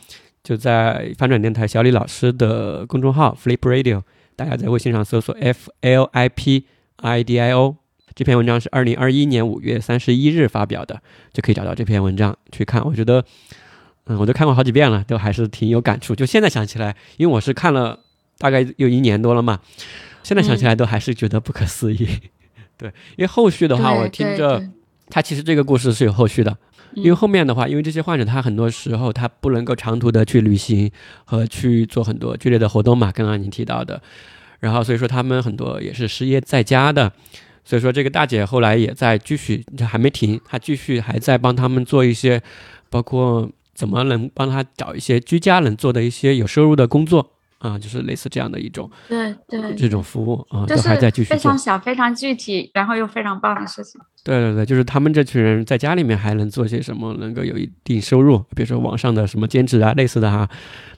就在翻转电台小李老师的公众号 Flip Radio，大家在微信上搜索 F L I P I D I O。这篇文章是二零二一年五月三十一日发表的，就可以找到这篇文章去看。我觉得，嗯，我都看过好几遍了，都还是挺有感触。就现在想起来，因为我是看了大概有一年多了嘛，现在想起来都还是觉得不可思议。对，因为后续的话，我听着，他其实这个故事是有后续的。因为后面的话，因为这些患者他很多时候他不能够长途的去旅行和去做很多剧烈的活动嘛，刚刚您提到的，然后所以说他们很多也是失业在家的。所以说，这个大姐后来也在继续，这还没停，她继续还在帮他们做一些，包括怎么能帮他找一些居家能做的一些有收入的工作啊，就是类似这样的一种，对对，这种服务啊，都还在继续做。非常小、非常具体，然后又非常棒的事情。对对对，就是他们这群人在家里面还能做些什么，能够有一定收入，比如说网上的什么兼职啊，类似的哈，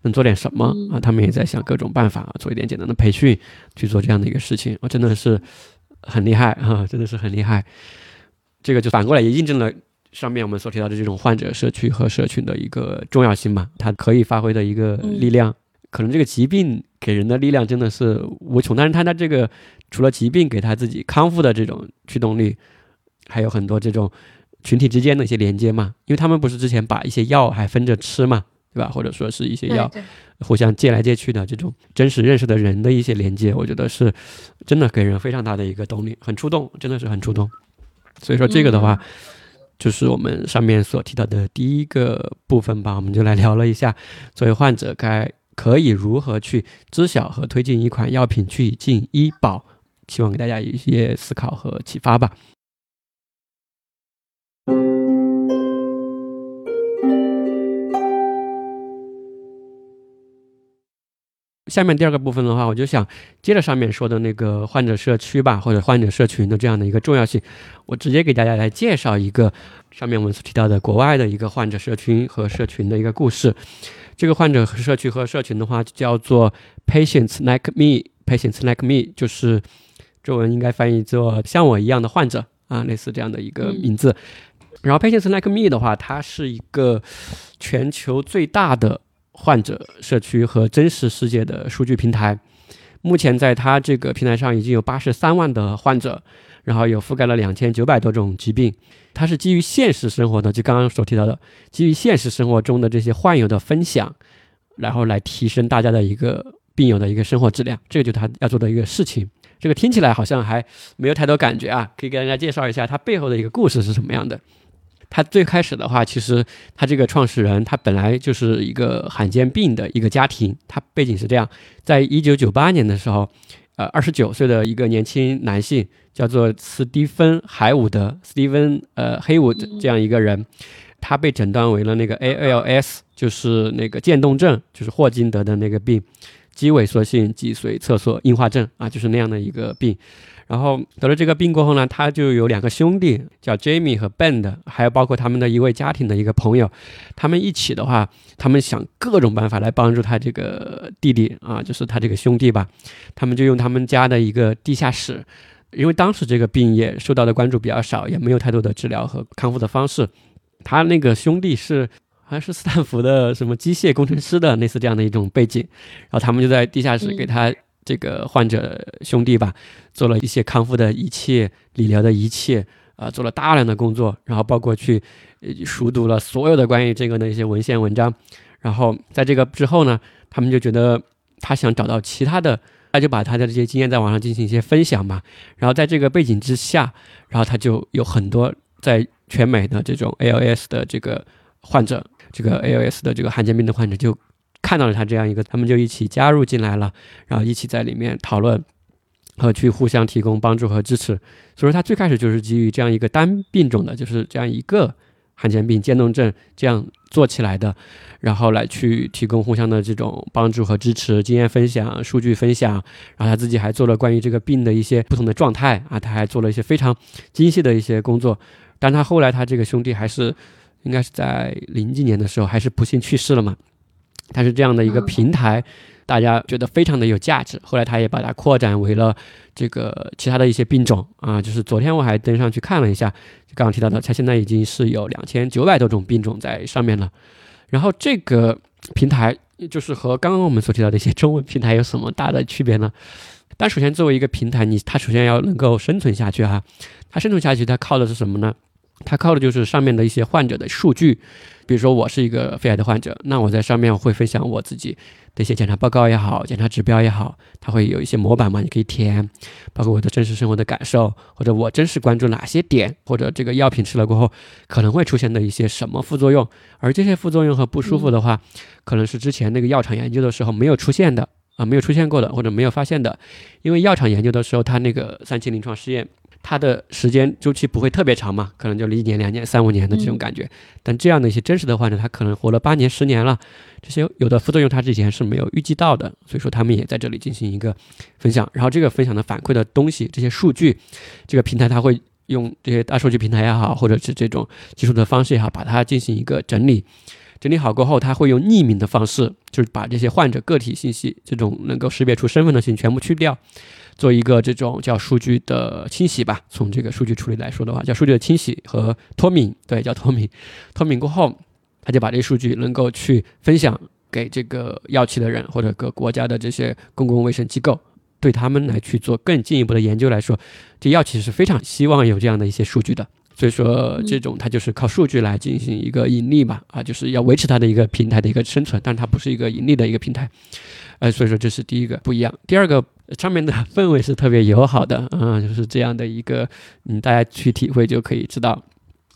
能做点什么啊？他们也在想各种办法，做一点简单的培训，去做这样的一个事情。我真的是。很厉害啊，*laughs* 真的是很厉害。这个就反过来也印证了上面我们所提到的这种患者社区和社群的一个重要性嘛，它可以发挥的一个力量。可能这个疾病给人的力量真的是无穷，但是他的这个除了疾病给他自己康复的这种驱动力，还有很多这种群体之间的一些连接嘛。因为他们不是之前把一些药还分着吃嘛。对吧？或者说是一些要互相借来借去的这种真实认识的人的一些连接，我觉得是真的给人非常大的一个动力，很触动，真的是很触动。所以说这个的话，就是我们上面所提到的第一个部分吧。我们就来聊了一下，作为患者该可以如何去知晓和推进一款药品去进医保，希望给大家一些思考和启发吧。下面第二个部分的话，我就想接着上面说的那个患者社区吧，或者患者社群的这样的一个重要性，我直接给大家来介绍一个上面我们所提到的国外的一个患者社群和社群的一个故事。这个患者和社区和社群的话，叫做 Patients Like Me，Patients Like Me 就是中文应该翻译做像我一样的患者啊，类似这样的一个名字。然后 Patients Like Me 的话，它是一个全球最大的。患者社区和真实世界的数据平台，目前在它这个平台上已经有八十三万的患者，然后有覆盖了两千九百多种疾病。它是基于现实生活的，就刚刚所提到的，基于现实生活中的这些患友的分享，然后来提升大家的一个病友的一个生活质量。这个就是他要做的一个事情。这个听起来好像还没有太多感觉啊，可以给大家介绍一下它背后的一个故事是什么样的。他最开始的话，其实他这个创始人，他本来就是一个罕见病的一个家庭。他背景是这样：在一九九八年的时候，呃，二十九岁的一个年轻男性，叫做斯蒂芬·海伍德 （Steven 呃 Haywood） 这样一个人，他被诊断为了那个 ALS，就是那个渐冻症，就是霍金得的那个病，肌萎缩性脊髓侧索硬化症啊，就是那样的一个病。然后得了这个病过后呢，他就有两个兄弟，叫 Jamie 和 Ben 的，还有包括他们的一位家庭的一个朋友，他们一起的话，他们想各种办法来帮助他这个弟弟啊，就是他这个兄弟吧，他们就用他们家的一个地下室，因为当时这个病也受到的关注比较少，也没有太多的治疗和康复的方式，他那个兄弟是好像是斯坦福的什么机械工程师的类似这样的一种背景，然后他们就在地下室给他。这个患者兄弟吧，做了一些康复的一切理疗的一切啊，做了大量的工作，然后包括去熟读了所有的关于这个的一些文献文章，然后在这个之后呢，他们就觉得他想找到其他的，他就把他的这些经验在网上进行一些分享嘛，然后在这个背景之下，然后他就有很多在全美的这种 ALS 的这个患者，这个 ALS 的这个罕见病的患者就。看到了他这样一个，他们就一起加入进来了，然后一起在里面讨论和去互相提供帮助和支持。所以说，他最开始就是基于这样一个单病种的，就是这样一个罕见病渐冻症这样做起来的，然后来去提供互相的这种帮助和支持、经验分享、数据分享。然后他自己还做了关于这个病的一些不同的状态啊，他还做了一些非常精细的一些工作。但他后来他这个兄弟还是应该是在零几年的时候还是不幸去世了嘛。但是这样的一个平台，大家觉得非常的有价值。后来它也把它扩展为了这个其他的一些病种啊，就是昨天我还登上去看了一下，刚刚提到的，它现在已经是有两千九百多种病种在上面了。然后这个平台就是和刚刚我们所提到的一些中文平台有什么大的区别呢？但首先作为一个平台，你它首先要能够生存下去哈，它生存下去，它靠的是什么呢？它靠的就是上面的一些患者的数据。比如说我是一个肺癌的患者，那我在上面会分享我自己的一些检查报告也好，检查指标也好，它会有一些模板嘛，你可以填，包括我的真实生活的感受，或者我真实关注哪些点，或者这个药品吃了过后可能会出现的一些什么副作用，而这些副作用和不舒服的话，可能是之前那个药厂研究的时候没有出现的啊，没有出现过的，或者没有发现的，因为药厂研究的时候，它那个三期临床试验。它的时间周期不会特别长嘛，可能就一年、两年、三五年的这种感觉。但这样的一些真实的患者，他可能活了八年、十年了，这些有的副作用他之前是没有预计到的，所以说他们也在这里进行一个分享。然后这个分享的反馈的东西，这些数据，这个平台它会用这些大数据平台也好，或者是这种技术的方式也好，把它进行一个整理。整理好过后，他会用匿名的方式，就是把这些患者个体信息，这种能够识别出身份的信息全部去掉。做一个这种叫数据的清洗吧，从这个数据处理来说的话，叫数据的清洗和脱敏，对，叫脱敏。脱敏过后，他就把这些数据能够去分享给这个药企的人或者各国家的这些公共卫生机构，对他们来去做更进一步的研究来说，这药企是非常希望有这样的一些数据的。所以说，这种它就是靠数据来进行一个盈利吧，啊，就是要维持它的一个平台的一个生存，但是它不是一个盈利的一个平台。呃，所以说这是第一个不一样。第二个，上面的氛围是特别友好的，啊，就是这样的一个，嗯，大家去体会就可以知道，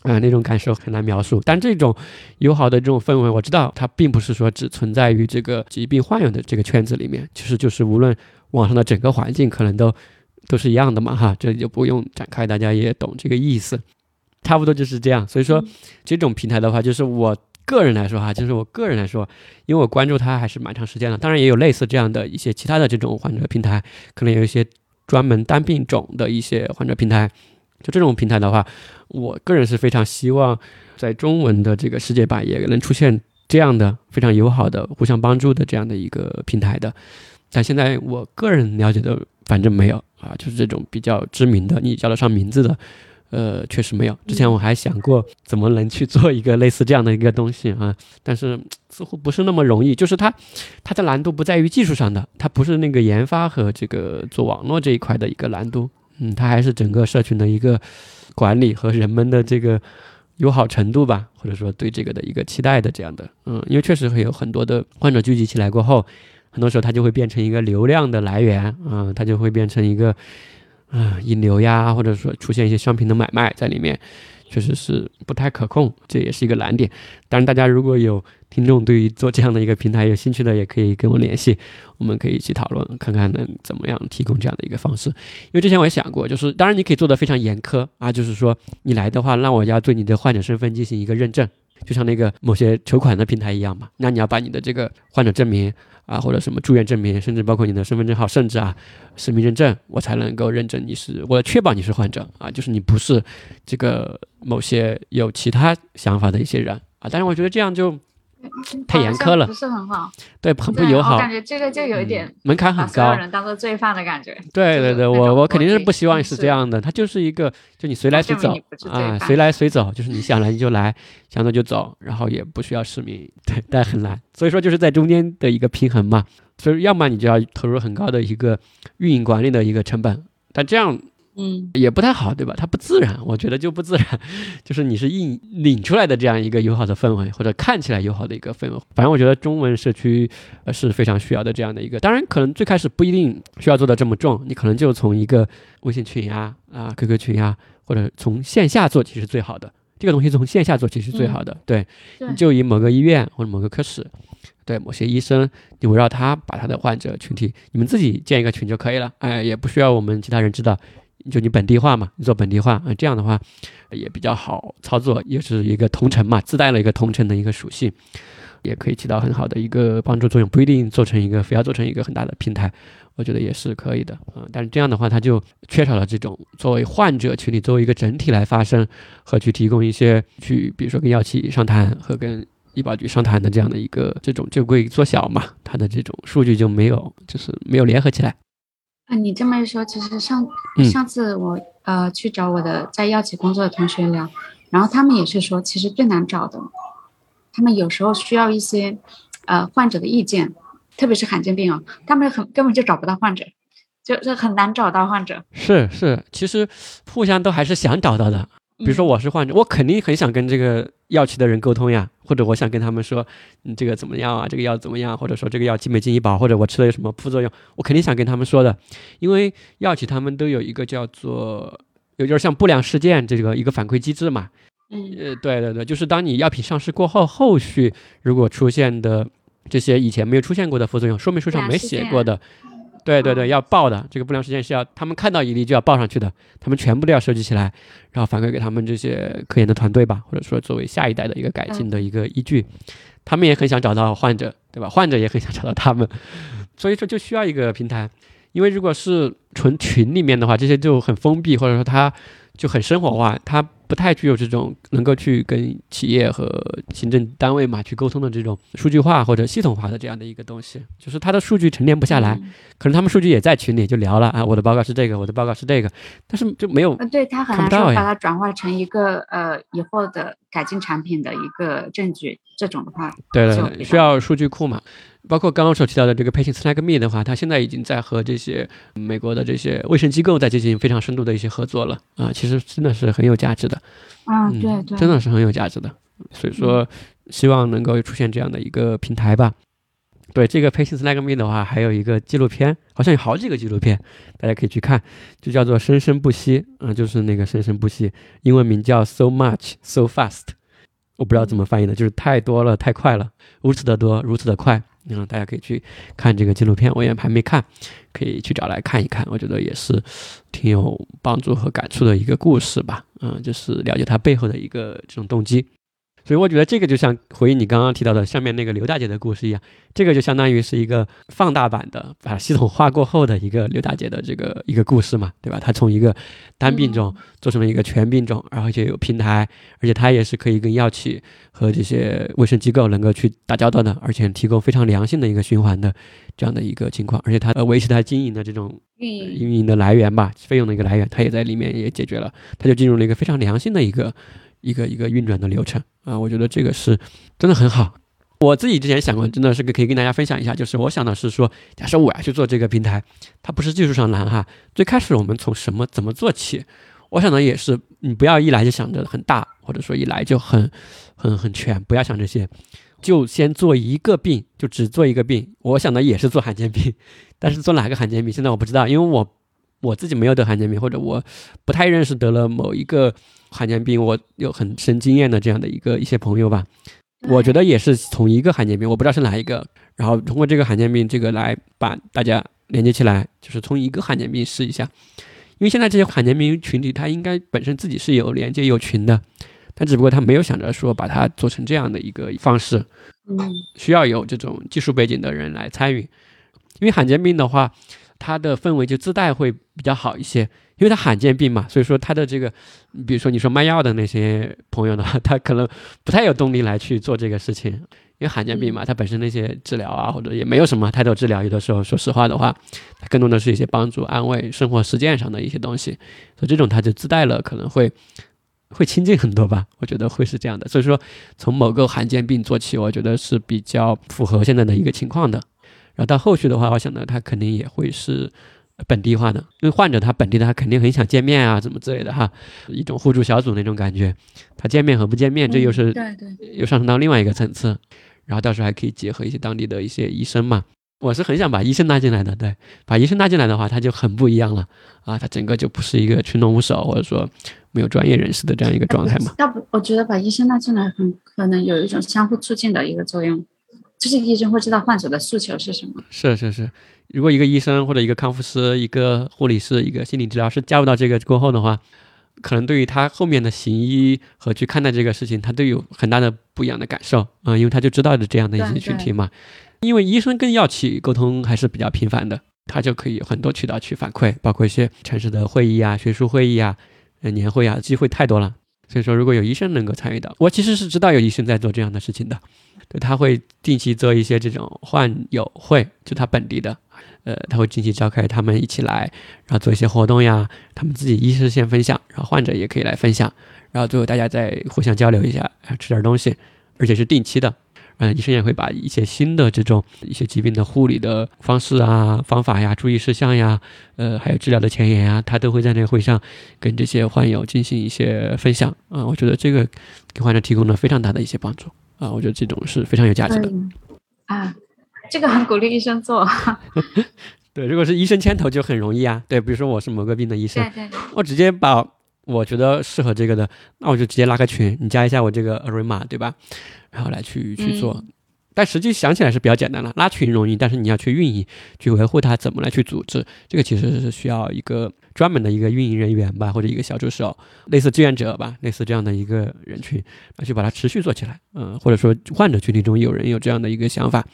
啊，那种感受很难描述。但这种友好的这种氛围，我知道它并不是说只存在于这个疾病患有的这个圈子里面，其实就是无论网上的整个环境可能都都是一样的嘛，哈，这就不用展开，大家也懂这个意思，差不多就是这样。所以说，这种平台的话，就是我。个人来说哈，就是我个人来说，因为我关注它还是蛮长时间了。当然也有类似这样的一些其他的这种患者平台，可能有一些专门单病种的一些患者平台。就这种平台的话，我个人是非常希望在中文的这个世界吧，也能出现这样的非常友好的、互相帮助的这样的一个平台的。但现在我个人了解的，反正没有啊，就是这种比较知名的、你叫得上名字的。呃，确实没有。之前我还想过怎么能去做一个类似这样的一个东西啊，*coughs* 但是似乎不是那么容易。就是它，它的难度不在于技术上的，它不是那个研发和这个做网络这一块的一个难度，嗯，它还是整个社群的一个管理和人们的这个友好程度吧，或者说对这个的一个期待的这样的，嗯，因为确实会有很多的患者聚集起来过后，很多时候它就会变成一个流量的来源，嗯，它就会变成一个。啊，引流呀，或者说出现一些商品的买卖在里面，确实是不太可控，这也是一个难点。当然，大家如果有听众对于做这样的一个平台有兴趣的，也可以跟我联系，我们可以一起讨论，看看能怎么样提供这样的一个方式。因为之前我也想过，就是当然你可以做的非常严苛啊，就是说你来的话，让我要对你的患者身份进行一个认证，就像那个某些筹款的平台一样嘛，那你要把你的这个患者证明。啊，或者什么住院证明，甚至包括你的身份证号，甚至啊，实名认证，我才能够认证你是，我确保你是患者啊，就是你不是这个某些有其他想法的一些人啊。但是我觉得这样就。太严苛了，不是很好，对，很不友好。我感觉这个就有一点门槛很高，人当做罪犯的感觉。对对对，我我肯定是不希望是这样的。它就是一个，就你随来随走啊，随来随走，就是你想来你就来，想走就走，然后也不需要市民，对，但很难。所以说就是在中间的一个平衡嘛。所以要么你就要投入很高的一个运营管理的一个成本，但这样。嗯，也不太好，对吧？它不自然，我觉得就不自然。*laughs* 就是你是硬领出来的这样一个友好的氛围，或者看起来友好的一个氛围。反正我觉得中文社区呃是非常需要的这样的一个。当然，可能最开始不一定需要做的这么重，你可能就从一个微信群呀、啊 QQ 群呀，或者从线下做起是最好的。这个东西从线下做起是最好的。对，你就以某个医院或者某个科室，对某些医生，你围绕他把他的患者群体，你们自己建一个群就可以了。哎，也不需要我们其他人知道。就你本地化嘛，你做本地化啊，这样的话也比较好操作，也是一个同城嘛，自带了一个同城的一个属性，也可以起到很好的一个帮助作用，不一定做成一个非要做成一个很大的平台，我觉得也是可以的啊。但是这样的话，它就缺少了这种作为患者群体作为一个整体来发声和去提供一些去，比如说跟药企商谈和跟医保局商谈的这样的一个这种就会缩小嘛，它的这种数据就没有就是没有联合起来。啊，你这么一说，其实上嗯上次我呃去找我的在药企工作的同学聊，然后他们也是说，其实最难找的，他们有时候需要一些呃患者的意见，特别是罕见病哦，他们很根本就找不到患者，就就很难找到患者。是是，其实互相都还是想找到的。比如说我是患者，我肯定很想跟这个药企的人沟通呀，或者我想跟他们说，你这个怎么样啊？这个药怎么样？或者说这个药进没进医保，或者我吃了有什么副作用，我肯定想跟他们说的，因为药企他们都有一个叫做有点像不良事件这个一个反馈机制嘛。嗯呃，对对对，就是当你药品上市过后，后续如果出现的这些以前没有出现过的副作用，说明书上没写过的，对对对，要报的。这个不良事件是要他们看到一例就要报上去的，他们全部都要收集起来，然后反馈给他们这些科研的团队吧，或者说作为下一代的一个改进的一个依据。他们也很想找到患者，对吧？患者也很想找到他们，*laughs* 所以说就需要一个平台。因为如果是纯群里面的话，这些就很封闭，或者说它就很生活化，它不太具有这种能够去跟企业和行政单位嘛去沟通的这种数据化或者系统化的这样的一个东西，就是它的数据沉淀不下来。嗯可能他们数据也在群里就聊了啊，我的报告是这个，我的报告是这个，但是就没有嗯，对他很难说把它转化成一个呃以后的改进产品的一个证据，这种的话，对对需要数据库嘛。包括刚刚所提到的这个 Patient Snag Me 的话，它现在已经在和这些美国的这些卫生机构在进行非常深度的一些合作了啊，其实真的是很有价值的，啊，对对，真的是很有价值的。所以说，希望能够出现这样的一个平台吧。对这个 Patient Snag Me 的话，还有一个纪录片，好像有好几个纪录片，大家可以去看，就叫做《生生不息》啊、就是那个生生不息，英文名叫 So Much So Fast。我不知道怎么翻译的，就是太多了，太快了，如此的多，如此的快。嗯，大家可以去看这个纪录片，我也还没看，可以去找来看一看。我觉得也是挺有帮助和感触的一个故事吧。嗯，就是了解它背后的一个这种动机。所以我觉得这个就像回应你刚刚提到的上面那个刘大姐的故事一样，这个就相当于是一个放大版的，把系统化过后的一个刘大姐的这个一个故事嘛，对吧？她从一个单病种做成了一个全病种，然后就有平台，而且她也是可以跟药企和这些卫生机构能够去打交道的，而且提供非常良性的一个循环的这样的一个情况，而且她呃维持她经营的这种运营的来源吧，费用的一个来源，它也在里面也解决了，它就进入了一个非常良性的一个一个一个运转的流程啊，我觉得这个是真的很好。我自己之前想过，真的是可以跟大家分享一下，就是我想的是说，假设我要去做这个平台，它不是技术上难哈，最开始我们从什么怎么做起？我想的也是，你不要一来就想着很大，或者说一来就很很很全，不要想这些，就先做一个病，就只做一个病。我想的也是做罕见病，但是做哪个罕见病，现在我不知道，因为我我自己没有得罕见病，或者我不太认识得了某一个罕见病，我有很深经验的这样的一个一些朋友吧。我觉得也是从一个罕见病，我不知道是哪一个，然后通过这个罕见病这个来把大家连接起来，就是从一个罕见病试一下。因为现在这些罕见病群体，它应该本身自己是有连接有群的，但只不过他没有想着说把它做成这样的一个方式，嗯需要有这种技术背景的人来参与。因为罕见病的话，它的氛围就自带会比较好一些，因为它罕见病嘛，所以说它的这个，比如说你说卖药的那些朋友的话，*laughs* 他可能不太有动力来去做这个事情，因为罕见病嘛，它本身那些治疗啊，或者也没有什么太多治疗，有的时候说实话的话，它更多的是一些帮助、安慰、生活实践上的一些东西，所以这种它就自带了，可能会。会亲近很多吧，我觉得会是这样的。所以说，从某个罕见病做起，我觉得是比较符合现在的一个情况的。然后到后续的话，我想呢，他肯定也会是本地化的，因为患者他本地的他肯定很想见面啊，怎么之类的哈，一种互助小组那种感觉。他见面和不见面，这又是嗯对对，又上升到另外一个层次。然后到时候还可以结合一些当地的一些医生嘛。我是很想把医生拉进来的，对，把医生拉进来的话，他就很不一样了啊，他整个就不是一个群龙无首，或者说没有专业人士的这样一个状态嘛。*laughs* 要不我觉得把医生拉进来很可能有一种相互促进的一个作用，就是医生会知道患者的诉求是什么。是是是，如果一个医生或者一个康复师、一个护理师、一个心理治疗师加入到这个过后的话，可能对于他后面的行医和去看待这个事情，他都有很大的不一样的感受啊、因为他就知道的这样的一些群体嘛。因为医生跟药企沟通还是比较频繁的，他就可以有很多渠道去反馈，包括一些城市的会议啊、学术会议啊、呃年会啊，机会太多了。所以说，如果有医生能够参与到，我其实是知道有医生在做这样的事情的，对，他会定期做一些这种患友会，就他本地的，呃，他会定期召开他们一起来，然后做一些活动呀，他们自己医师先分享，然后患者也可以来分享，然后最后大家再互相交流一下，啊吃点东西，而且是定期的。嗯，医生也会把一些新的这种一些疾病的护理的方式啊、方法呀、注意事项呀，呃，还有治疗的前沿啊，他都会在那个会上跟这些患友进行一些分享啊。我觉得这个给患者提供了非常大的一些帮助啊，我觉得这种是非常有价值的。对啊，这个很鼓励医生做。*laughs* *laughs* 对，如果是医生牵头就很容易啊。对，比如说我是某个病的医生对，对，我直接把我觉得适合这个的，那我就直接拉个群，你加一下我这个二维码，对吧？然后来去去做。但实际想起来是比较简单了，拉群容易，但是你要去运营、去维护它，怎么来去组织，这个其实是需要一个专门的一个运营人员吧，或者一个小助手，类似志愿者吧，类似这样的一个人群，来去把它持续做起来。嗯，或者说患者群体中有人有这样的一个想法，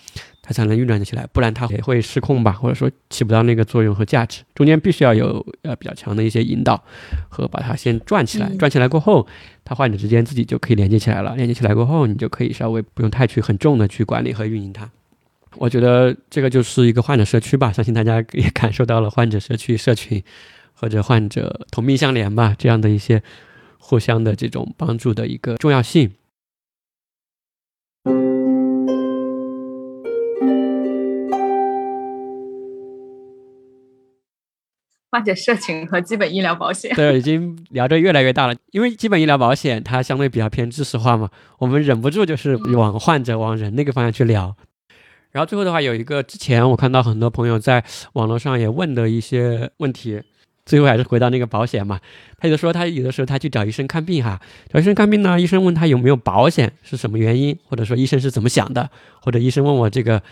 它才能运转起来，不然它也会失控吧，或者说起不到那个作用和价值。中间必须要有呃比较强的一些引导和把它先转起来，嗯转起来过后，它患者之间自己就可以连接起来了。连接起来过后，你就可以稍微不用太去很重的去管理和运营它。我觉得这个就是一个患者社区吧，相信大家也感受到了患者社区、社群或者患者同病相怜吧这样的一些互相的这种帮助的一个重要性。患者社群和基本医疗保险。对，已经聊得越来越大了，因为基本医疗保险它相对比较偏知识化嘛，我们忍不住就是往患者、往人那个方向去聊。然后最后的话，有一个之前我看到很多朋友在网络上也问的一些问题，最后还是回到那个保险嘛。他有的说他有的时候他去找医生看病哈，找医生看病呢，医生问他有没有保险是什么原因，或者说医生是怎么想的，或者医生问我这个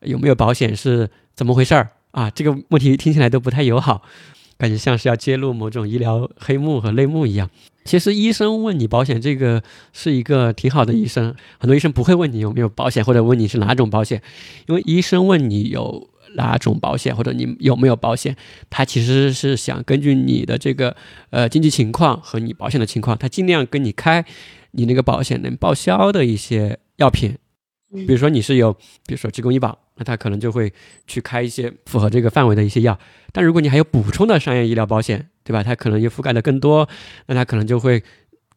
有没有保险是怎么回事儿啊？这个问题听起来都不太友好。感觉像是要揭露某种医疗黑幕和内幕一样。其实医生问你保险这个是一个挺好的医生，很多医生不会问你有没有保险，或者问你是哪种保险，因为医生问你有哪种保险或者你有没有保险，他其实是想根据你的这个呃经济情况和你保险的情况，他尽量跟你开你那个保险能报销的一些药品。比如说你是有，比如说职工医保，那他可能就会去开一些符合这个范围的一些药。但如果你还有补充的商业医疗保险，对吧？它可能又覆盖的更多，那它可能就会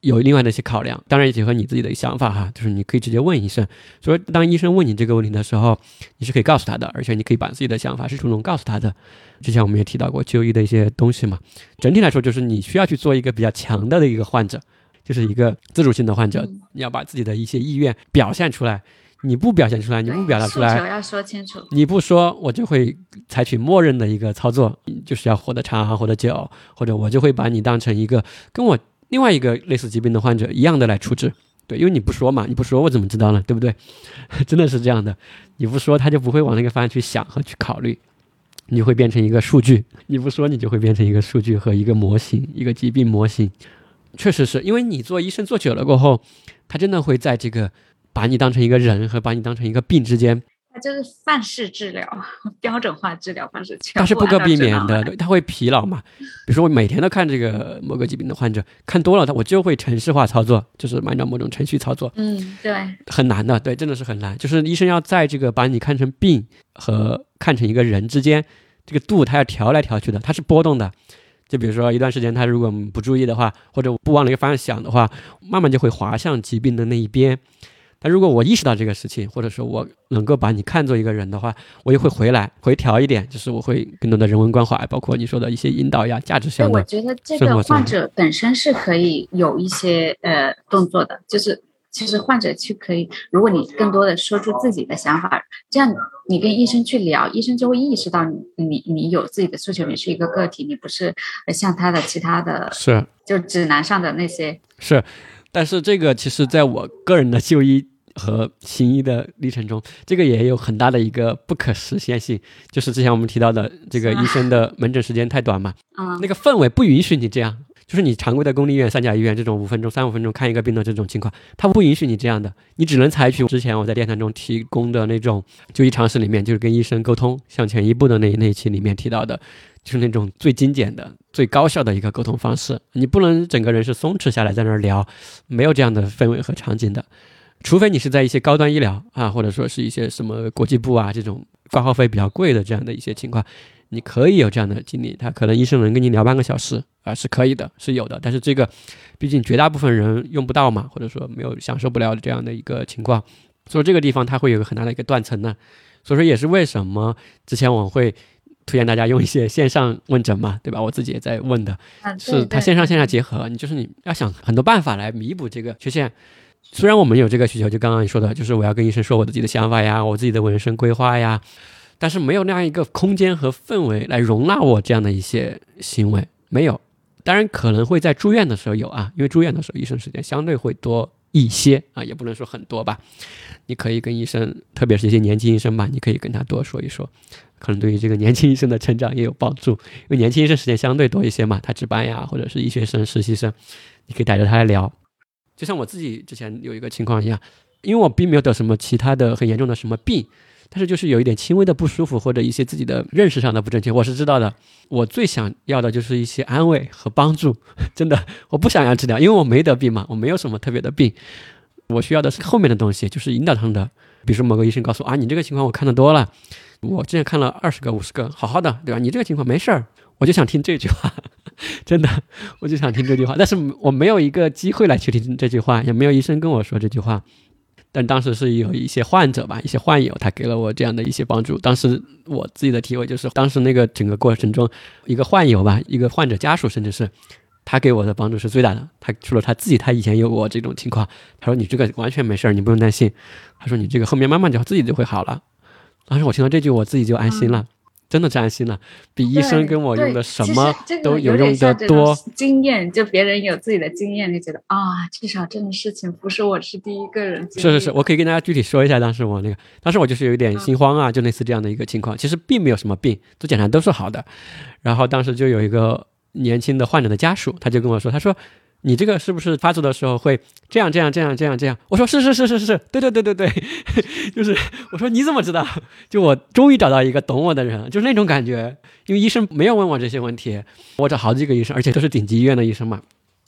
有另外的一些考量。当然也结合你自己的想法哈，就是你可以直接问医生。所以当医生问你这个问题的时候，你是可以告诉他的，而且你可以把自己的想法是主动告诉他的。之前我们也提到过就医的一些东西嘛。整体来说，就是你需要去做一个比较强大的一个患者，就是一个自主性的患者，嗯你要把自己的一些意愿表现出来。你不表现出来，你不表达出来，要说清楚。你不说，我就会采取默认的一个操作，就是要活得长、活得久，或者我就会把你当成一个跟我另外一个类似疾病的患者一样的来处置。对，因为你不说嘛，你不说我怎么知道呢？对不对？*laughs* 真的是这样的，你不说他就不会往那个方向去想和去考虑，你会变成一个数据。你不说，你就会变成一个数据和一个模型，一个疾病模型。确实是因为你做医生做久了过后，他真的会在这个把你当成一个人和把你当成一个病之间，它就是范式治疗，标准化治疗方式，全它是不可避免的，他会疲劳嘛。比如说我每天都看这个某个疾病的患者，看多了，他我就会程式化操作，就是按照某种程序操作，嗯，对，很难的，对，真的是很难。就是医生要在这个把你看成病和看成一个人之间，这个度他要调来调去的，它是波动的。就比如说一段时间，他如果不注意的话，或者不往那个方向想的话，慢慢就会滑向疾病的那一边。但如果我意识到这个事情，或者说我能够把你看作一个人的话，我也会回来回调一点，就是我会更多的人文关怀，包括你说的一些引导呀、价值所以我。觉得这个患者本身是可以有一些呃动作的，就是其实患者去可以，如果你更多的说出自己的想法，这样你跟医生去聊，医生就会意识到你你你有自己的诉求，你是一个个体，你不是呃像他的其他的是。就指南上的那些。是，但是这个其实在我个人的就医和行医的历程中，这个也有很大的一个不可实现性，就是之前我们提到的这个医生的门诊时间太短嘛，啊那个氛围不允许你这样。就是你常规的公立医院、三甲医院这种五分钟、三五分钟看一个病的这种情况，他不允许你这样的，你只能采取之前我在电台中提供的那种就医常识里面，就是跟医生沟通向前一步的那那一期里面提到的，就是那种最精简的、最高效的一个沟通方式。你不能整个人是松弛下来在那儿聊，没有这样的氛围和场景的，除非你是在一些高端医疗啊，或者说是一些什么国际部啊这种挂号费比较贵的这样的一些情况。你可以有这样的经历，他可能医生能跟你聊半个小时啊，是可以的，是有的。但是这个，毕竟绝大部分人用不到嘛，或者说没有享受不了这样的一个情况，所以这个地方它会有个很大的一个断层呢。所以说也是为什么之前我会推荐大家用一些线上问诊嘛，对吧？我自己也在问的，是它线上线下结合，你就是你要想很多办法来弥补这个缺陷。虽然我们有这个需求，就刚刚你说的，就是我要跟医生说我自己的想法呀，我自己的人生规划呀。但是没有那样一个空间和氛围来容纳我这样的一些行为，没有。当然可能会在住院的时候有啊，因为住院的时候医生时间相对会多一些啊，也不能说很多吧。你可以跟医生，特别是一些年轻医生吧，你可以跟他多说一说，可能对于这个年轻医生的成长也有帮助。因为年轻医生时间相对多一些嘛，他值班呀，或者是医学生、实习生，你可以带着他来聊。就像我自己之前有一个情况一样，因为我并没有得什么其他的很严重的什么病。但是就是有一点轻微的不舒服，或者一些自己的认识上的不正确，我是知道的。我最想要的就是一些安慰和帮助，真的，我不想要治疗，因为我没得病嘛，我没有什么特别的病。我需要的是后面的东西，就是引导他们的。比如说某个医生告诉我啊，你这个情况我看的多了，我之前看了二十个、五十个，好好的，对吧？你这个情况没事儿，我就想听这句话，*laughs* 真的，我就想听这句话。但是我没有一个机会来去听这句话，也没有医生跟我说这句话。但当时是有一些患者吧，一些患友，他给了我这样的一些帮助。当时我自己的体会就是，当时那个整个过程中，一个患友吧，一个患者家属，甚至是他给我的帮助是最大的。他除了他自己，他以前有过这种情况，他说你这个完全没事儿，你不用担心。他说你这个后面慢慢就自己就会好了。当时我听到这句，我自己就安心了。真的扎心了，比医生跟我用的什么都有用的多。经验就别人有自己的经验，就觉得啊，至少这种事情不是我是第一个人。是是是，我可以跟大家具体说一下，当时我那个，当时我就是有点心慌啊，就类似这样的一个情况，其实并没有什么病，做检查都是好的。然后当时就有一个年轻的患者的家属，他就跟我说，他说。你这个是不是发作的时候会这样这样这样这样这样？我说是是是是是，对对对对对，*laughs* 就是我说你怎么知道？就我终于找到一个懂我的人，就是那种感觉。因为医生没有问我这些问题，我找好几个医生，而且都是顶级医院的医生嘛，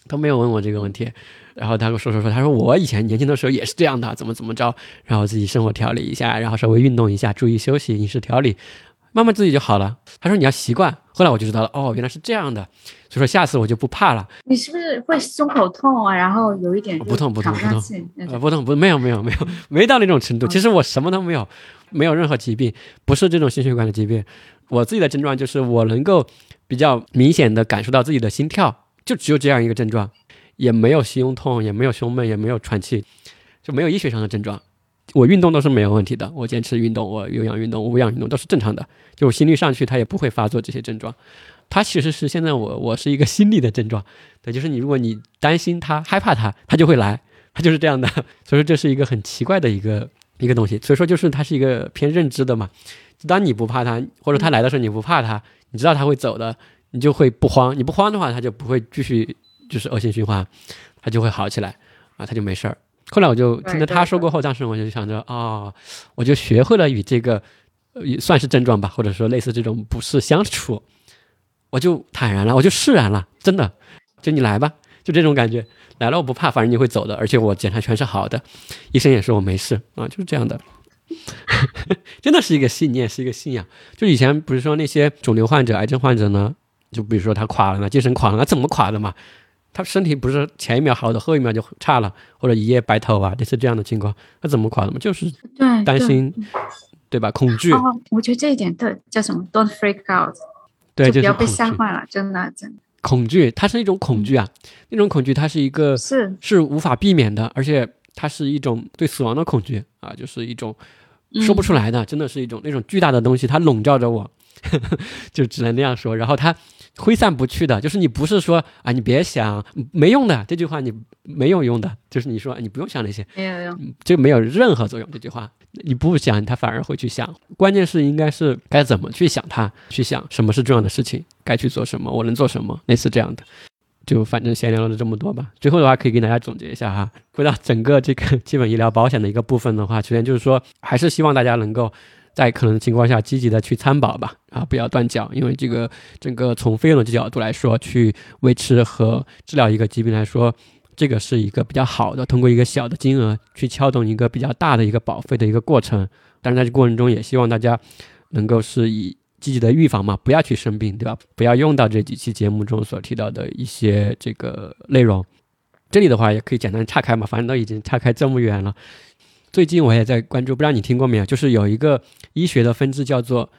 都没有问我这个问题。然后他跟我说说说，他说我以前年轻的时候也是这样的，怎么怎么着，然后自己生活调理一下，然后稍微运动一下，注意休息，饮食调理。慢慢自己就好了。他说你要习惯。后来我就知道了，哦，原来是这样的。所以说下次我就不怕了。你是不是会胸口痛啊？然后有一点不痛不痛不痛，不痛不没有没有没有没到那种程度。其实我什么都没有，没有任何疾病，不是这种心血管的疾病。我自己的症状就是我能够比较明显的感受到自己的心跳，就只有这样一个症状，也没有胸痛，也没有胸闷，也没有喘气，就没有医学上的症状。我运动都是没有问题的，我坚持运动，我有氧运动、无氧运动都是正常的。就我心率上去，它也不会发作这些症状。它其实是现在我我是一个心理的症状，对，就是你如果你担心它、害怕它，它就会来，它就是这样的。*laughs* 所以说这是一个很奇怪的一个一个东西。所以说就是它是一个偏认知的嘛。当你不怕它，或者它来的时候你不怕它，你知道它会走的，你就会不慌。你不慌的话，它就不会继续就是恶性循环，它就会好起来啊，它就没事儿。后来我就听着他说过后，当时我就想着啊，我就学会了与这个也算是症状吧，或者说类似这种不适相处，我就坦然了，我就释然了，真的，就你来吧，就这种感觉，来了我不怕，反正你会走的，而且我检查全是好的，医生也说我没事啊，就是这样的，*laughs* 真的是一个信念，是一个信仰。就以前不是说那些肿瘤患者、癌症患者呢，就比如说他垮了呢，精神垮了，那怎么垮的嘛？他身体不是前一秒好的，后一秒就差了，或者一夜白头啊，类似这样的情况，他怎么垮的嘛？就是对担心，对吧？恐惧。我觉得这一点对叫什么？Don't freak out。对，就不要被吓坏了，真的真的。恐惧，它是一种恐惧啊，那种恐惧它是一个是是无法避免的，而且它是一种对死亡的恐惧啊，就是一种说不出来的，真的是一种那种巨大的东西，它笼罩着我，*laughs* 就只能那样说。然后它。挥散不去的，就是你不是说啊，你别想，没用的这句话，你没有用的，就是你说你不用想那些，没有用，就没有任何作用。这句话你不想，他反而会去想。关键是应该是该怎么去想它，去想什么是重要的事情，该去做什么，我能做什么，类似这样的。就反正闲聊了这么多吧。最后的话，可以给大家总结一下哈。回到整个这个基本医疗保险的一个部分的话，首先就是说，还是希望大家能够在可能情况下积极的去参保吧，啊，不要断缴，因为这个整个从费用的角度来说，去维持和治疗一个疾病来说，这个是一个比较好的，通过一个小的金额去撬动一个比较大的一个保费的一个过程。但是在这过程中，也希望大家能够是以。积极的预防嘛，不要去生病，对吧？不要用到这几期节目中所提到的一些这个内容。这里的话也可以简单岔开嘛，反正都已经岔开这么远了。最近我也在关注，不知道你听过没有？就是有一个医学的分支叫做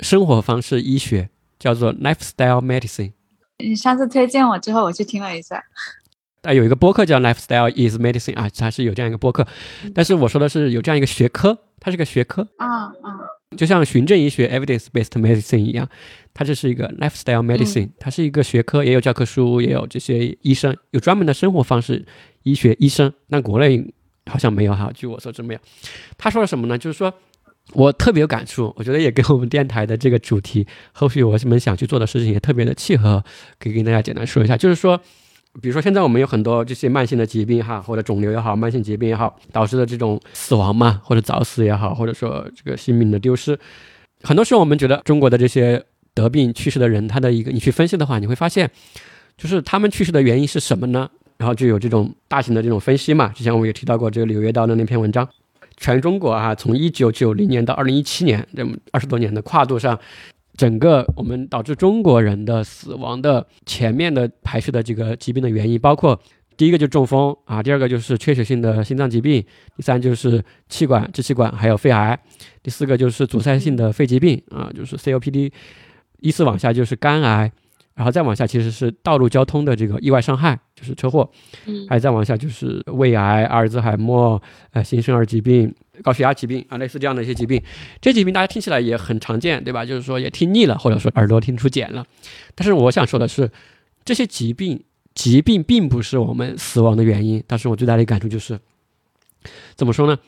生活方式医学，叫做 lifestyle medicine。你上次推荐我之后，我去听了一下。啊，有一个播客叫 lifestyle is medicine 啊，它是有这样一个播客。但是我说的是有这样一个学科，它是个学科。啊啊。就像循证医学 （evidence-based medicine） 一样，它这是一个 lifestyle medicine，它是一个学科，也有教科书，也有这些医生，有专门的生活方式医学医生。那国内好像没有哈，据我所知没有。他说了什么呢？就是说我特别有感触，我觉得也跟我们电台的这个主题，后续我们想去做的事情也特别的契合，可以跟大家简单说一下，就是说。比如说，现在我们有很多这些慢性的疾病哈，或者肿瘤也好，慢性疾病也好，导致的这种死亡嘛，或者早死也好，或者说这个性命的丢失，很多时候我们觉得中国的这些得病去世的人，他的一个你去分析的话，你会发现，就是他们去世的原因是什么呢？然后就有这种大型的这种分析嘛。之前我们也提到过这个《柳叶刀》的那篇文章，全中国啊，从一九九零年到二零一七年这么二十多年的跨度上。整个我们导致中国人的死亡的前面的排序的这个疾病的原因，包括第一个就中风啊，第二个就是缺血性的心脏疾病，第三就是气管、支气管还有肺癌，第四个就是阻塞性的肺疾病啊，就是 COPD，依次往下就是肝癌，然后再往下其实是道路交通的这个意外伤害，就是车祸，嗯，还有再往下就是胃癌、阿尔兹海默、呃新生儿疾病。高血压疾病啊，类似这样的一些疾病，这些疾病大家听起来也很常见，对吧？就是说也听腻了，或者说耳朵听出茧了。但是我想说的是，这些疾病疾病并不是我们死亡的原因。但是我最大的感触就是，怎么说呢？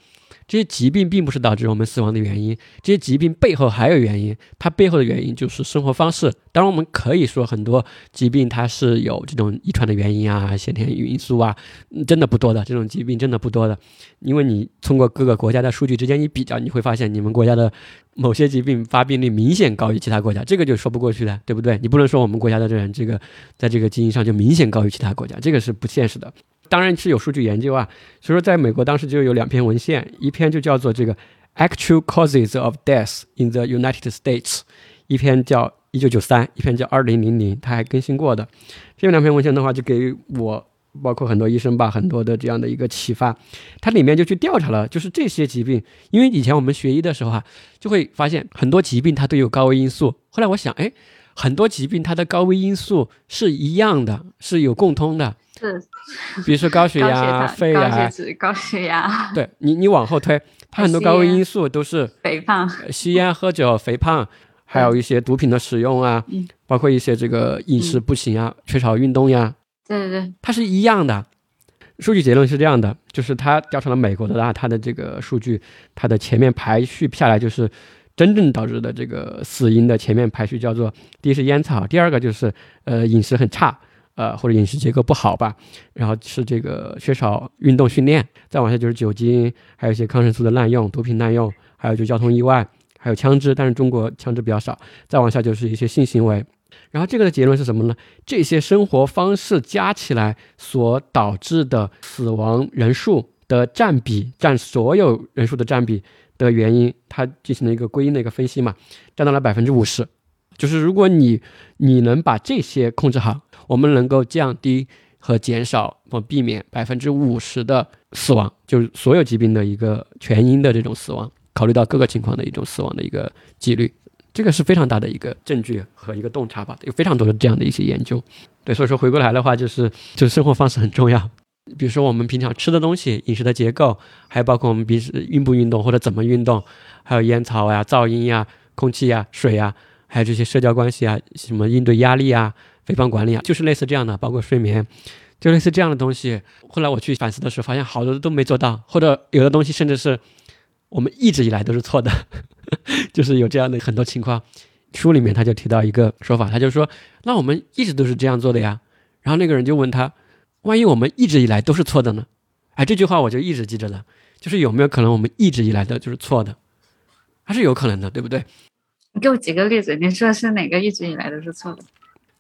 这些疾病并不是导致我们死亡的原因，这些疾病背后还有原因，它背后的原因就是生活方式。当然，我们可以说很多疾病它是有这种遗传的原因啊、先天因素啊，真的不多的，这种疾病真的不多的。因为你通过各个国家的数据之间一比较，你会发现你们国家的某些疾病发病率明显高于其他国家，这个就说不过去的，对不对？你不能说我们国家的人这个在这个基因上就明显高于其他国家，这个是不现实的。当然是有数据研究啊，所以说在美国当时就有两篇文献，一篇就叫做这个 Actual Causes of Death in the United States，一篇叫一九九三，一篇叫二零零零，它还更新过的。这两篇文献的话，就给我包括很多医生吧，很多的这样的一个启发。它里面就去调查了，就是这些疾病，因为以前我们学医的时候啊，就会发现很多疾病它都有高危因素。后来我想，哎，很多疾病它的高危因素是一样的，是有共通的。是，比如说高血压、肺癌、高血压。对你，你往后推，它很多高危因素都是肥胖、吸烟、喝酒、肥胖，还有一些毒品的使用啊，包括一些这个饮食不行啊、缺少运动呀。对对对，它是一样的。数据结论是这样的，就是他调查了美国的啊，他的这个数据，它的前面排序下来就是真正导致的这个死因的前面排序叫做：第一是烟草，第二个就是呃饮食很差。呃，或者饮食结构不好吧，然后是这个缺少运动训练，再往下就是酒精，还有一些抗生素的滥用、毒品滥用，还有就交通意外，还有枪支，但是中国枪支比较少。再往下就是一些性行为，然后这个的结论是什么呢？这些生活方式加起来所导致的死亡人数的占比，占所有人数的占比的原因，它进行了一个归因的一个分析嘛，占到了百分之五十。就是如果你你能把这些控制好。我们能够降低和减少或避免百分之五十的死亡，就是所有疾病的一个全因的这种死亡，考虑到各个情况的一种死亡的一个几率，这个是非常大的一个证据和一个洞察吧，有非常多的这样的一些研究。对，所以说回过来的话，就是就是生活方式很重要。比如说我们平常吃的东西、饮食的结构，还有包括我们平时运不运动或者怎么运动，还有烟草呀、噪音呀、空气呀、水呀，还有这些社交关系啊，什么应对压力啊。肥胖管理啊，就是类似这样的，包括睡眠，就类似这样的东西。后来我去反思的时候，发现好多都没做到，或者有的东西甚至是我们一直以来都是错的，*laughs* 就是有这样的很多情况。书里面他就提到一个说法，他就说：那我们一直都是这样做的呀。然后那个人就问他，万一我们一直以来都是错的呢？哎，这句话我就一直记着了，就是有没有可能我们一直以来的就是错的？还是有可能的，对不对？你给我举个例子，你说是哪个一直以来都是错的？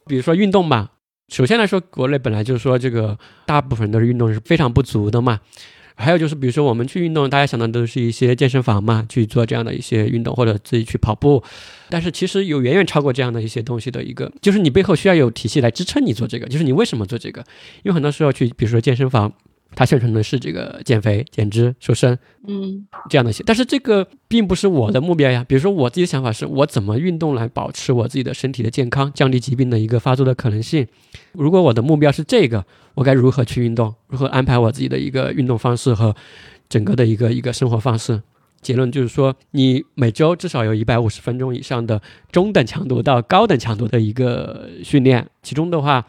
比如说运动吧，首先来说，国内本来就是说这个大部分都是运动是非常不足的嘛。还有就是，比如说我们去运动，大家想的都是一些健身房嘛，去做这样的一些运动，或者自己去跑步。但是其实有远远超过这样的一些东西的一个，就是你背后需要有体系来支撑你做这个，就是你为什么做这个？因为很多时候去，比如说健身房。他宣传的是这个减肥、减脂、瘦身，嗯，这样的些，但是这个并不是我的目标呀。比如说，我自己的想法是我怎么运动来保持我自己的身体的健康，降低疾病的一个发作的可能性。如果我的目标是这个，我该如何去运动？如何安排我自己的一个运动方式和整个的一个一个生活方式？结论就是说，你每周至少有一百五十分钟以上的中等强度到高等强度的一个训练，其中的话。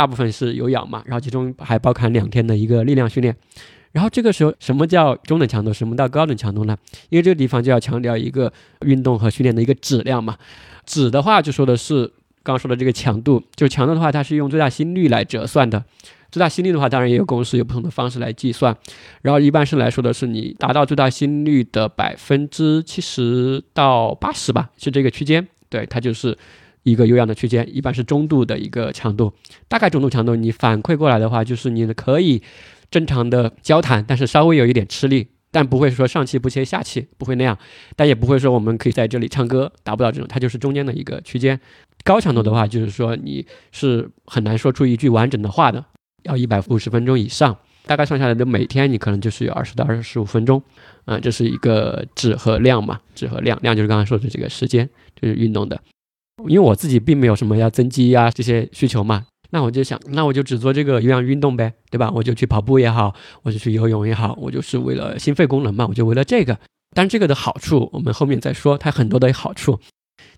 大部分是有氧嘛，然后其中还包含两天的一个力量训练。然后这个时候，什么叫中等强度？什么叫高等强度呢？因为这个地方就要强调一个运动和训练的一个质量嘛。质的话，就说的是刚刚说的这个强度。就强度的话，它是用最大心率来折算的。最大心率的话，当然也有公式，有不同的方式来计算。然后一般是来说的是，你达到最大心率的百分之七十到八十吧，是这个区间。对，它就是。一个有氧的区间，一般是中度的一个强度，大概中度强度。你反馈过来的话，就是你可以正常的交谈，但是稍微有一点吃力，但不会说上气不接下气，不会那样，但也不会说我们可以在这里唱歌，达不到这种，它就是中间的一个区间。高强度的话，就是说你是很难说出一句完整的话的，要一百五十分钟以上，大概算下来的每天你可能就是有二十到二十五分钟，啊，这是一个质和量嘛，质和量，量就是刚刚说的这个时间，就是运动的。因为我自己并没有什么要增肌啊这些需求嘛，那我就想，那我就只做这个有氧运动呗，对吧？我就去跑步也好，我就去游泳也好，我就是为了心肺功能嘛，我就为了这个。但这个的好处我们后面再说，它很多的好处。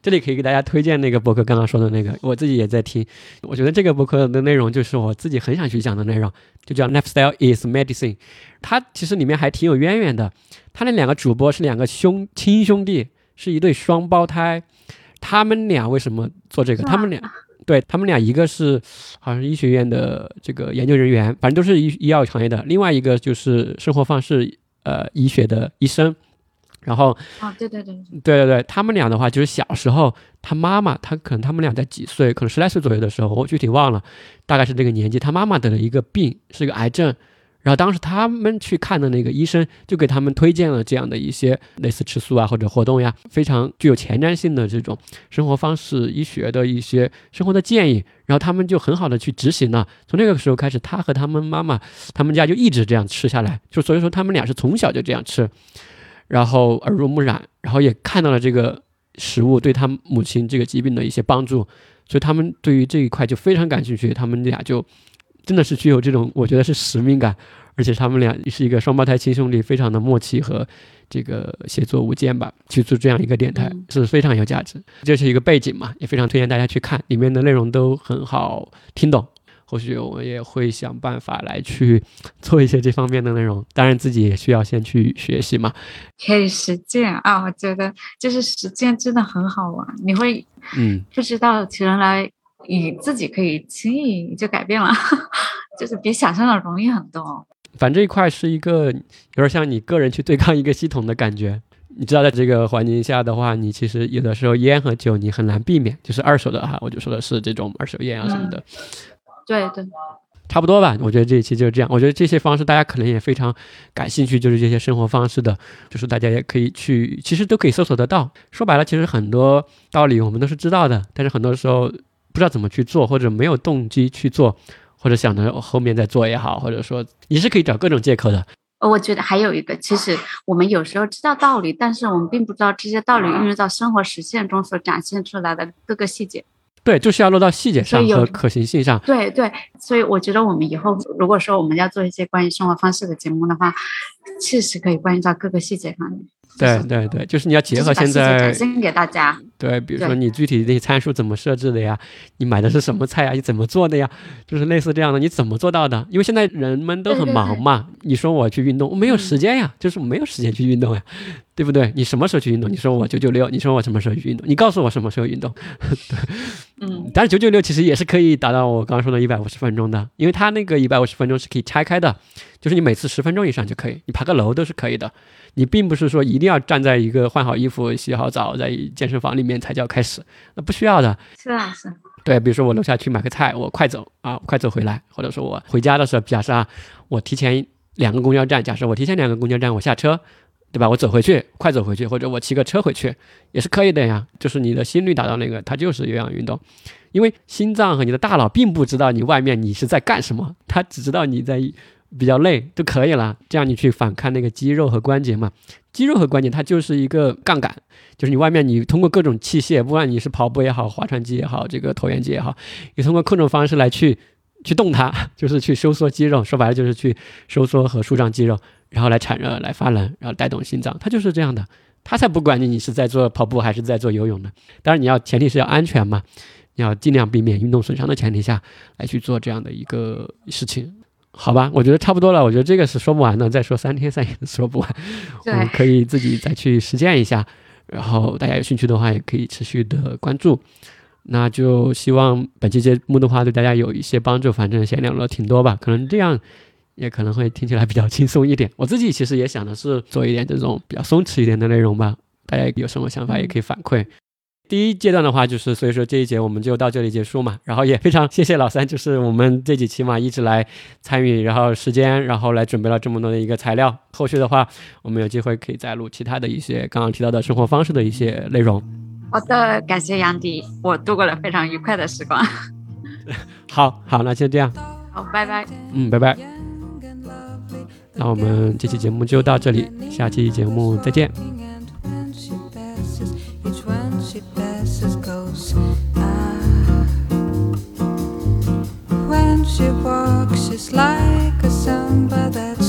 这里可以给大家推荐那个博客，刚刚说的那个，我自己也在听。我觉得这个博客的内容就是我自己很想去讲的内容，就叫 Lifestyle is Medicine。它其实里面还挺有渊源的。他那两个主播是两个兄亲兄弟，是一对双胞胎。他们俩为什么做这个？他们俩，对他们俩，一个是好像医学院的这个研究人员，反正都是医医药行业的；另外一个就是生活方式呃医学的医生。然后啊，对对对，对对对，他们俩的话就是小时候，他妈妈，他可能他们俩在几岁，可能十来岁左右的时候，我具体忘了，大概是这个年纪，他妈妈得了一个病，是个癌症。然后当时他们去看的那个医生，就给他们推荐了这样的一些类似吃素啊或者活动呀，非常具有前瞻性的这种生活方式、医学的一些生活的建议。然后他们就很好的去执行了。从那个时候开始，他和他们妈妈，他们家就一直这样吃下来。就所以说，他们俩是从小就这样吃，然后耳濡目染，然后也看到了这个食物对他母亲这个疾病的一些帮助，所以他们对于这一块就非常感兴趣。他们俩就。真的是具有这种，我觉得是使命感，而且他们俩是一个双胞胎亲兄弟，非常的默契和这个协作无间吧，去做这样一个电台是非常有价值。这是一个背景嘛，也非常推荐大家去看，里面的内容都很好听懂。或许我也会想办法来去做一些这方面的内容，当然自己也需要先去学习嘛。可以实践啊，我觉得就是实践真的很好玩，你会嗯不知道原来。你自己可以轻易就改变了，*laughs* 就是比想象的容易很多。反正这一块是一个有点像你个人去对抗一个系统的感觉。你知道，在这个环境下的话，你其实有的时候烟和酒你很难避免，就是二手的哈，我就说的是这种二手烟啊什么的。对对，差不多吧。我觉得这一期就是这样。我觉得这些方式大家可能也非常感兴趣，就是这些生活方式的，就是大家也可以去，其实都可以搜索得到。说白了，其实很多道理我们都是知道的，但是很多时候。不知道怎么去做，或者没有动机去做，或者想着后面再做也好，或者说你是可以找各种借口的。我觉得还有一个，其实我们有时候知道道理，但是我们并不知道这些道理运用到生活实践中所展现出来的各个细节。对，就是要落到细节上和可行性上。对对，所以我觉得我们以后如果说我们要做一些关于生活方式的节目的话，确实可以关注到各个细节方面。对对对，就是你要结合现在展现给大家。对，比如说你具体那些参数怎么设置的呀？你买的是什么菜呀？你怎么做的呀？就是类似这样的，你怎么做到的？因为现在人们都很忙嘛。你说我去运动，我没有时间呀，就是没有时间去运动呀，对不对？你什么时候去运动？你说我九九六，你说我什么时候去运动？你告诉我什么时候运动？*laughs* 对，嗯，但是九九六其实也是可以达到我刚刚说的一百五十分钟的，因为它那个一百五十分钟是可以拆开的，就是你每次十分钟以上就可以，你爬个楼都是可以的。你并不是说一定要站在一个换好衣服、洗好澡在健身房里面才叫开始，那不需要的。是啊，是。对，比如说我楼下去买个菜，我快走啊，快走回来，或者说我回家的时候，假设啊，我提前两个公交站，假设我提前两个公交站我下车，对吧？我走回去，快走回去，或者我骑个车回去，也是可以的呀。就是你的心率达到那个，它就是有氧运动，因为心脏和你的大脑并不知道你外面你是在干什么，它只知道你在。比较累就可以了，这样你去反看那个肌肉和关节嘛。肌肉和关节它就是一个杠杆，就是你外面你通过各种器械，不管你是跑步也好，划船机也好，这个椭圆机也好，你通过各种方式来去去动它，*laughs* 就是去收缩肌肉。说白了就是去收缩和舒张肌肉，然后来产热、来发冷，然后带动心脏。它就是这样的，它才不管你你是在做跑步还是在做游泳呢。当然你要前提是要安全嘛，你要尽量避免运动损伤的前提下来去做这样的一个事情。好吧，我觉得差不多了。我觉得这个是说不完的，再说三天三夜都说不完。我们可以自己再去实践一下，然后大家有兴趣的话，也可以持续的关注。那就希望本期节目的话，对大家有一些帮助。反正闲聊了挺多吧，可能这样也可能会听起来比较轻松一点。我自己其实也想的是做一点这种比较松弛一点的内容吧。大家有什么想法也可以反馈。第一阶段的话，就是所以说这一节我们就到这里结束嘛。然后也非常谢谢老三，就是我们这几期嘛一直来参与，然后时间，然后来准备了这么多的一个材料。后续的话，我们有机会可以再录其他的一些刚刚提到的生活方式的一些内容。好的，感谢杨迪，我度过了非常愉快的时光。*laughs* 好好，那就这样。好，拜拜。嗯，拜拜。那我们这期节目就到这里，下期节目再见。she passes goes ah. When she walks, she's like a samba that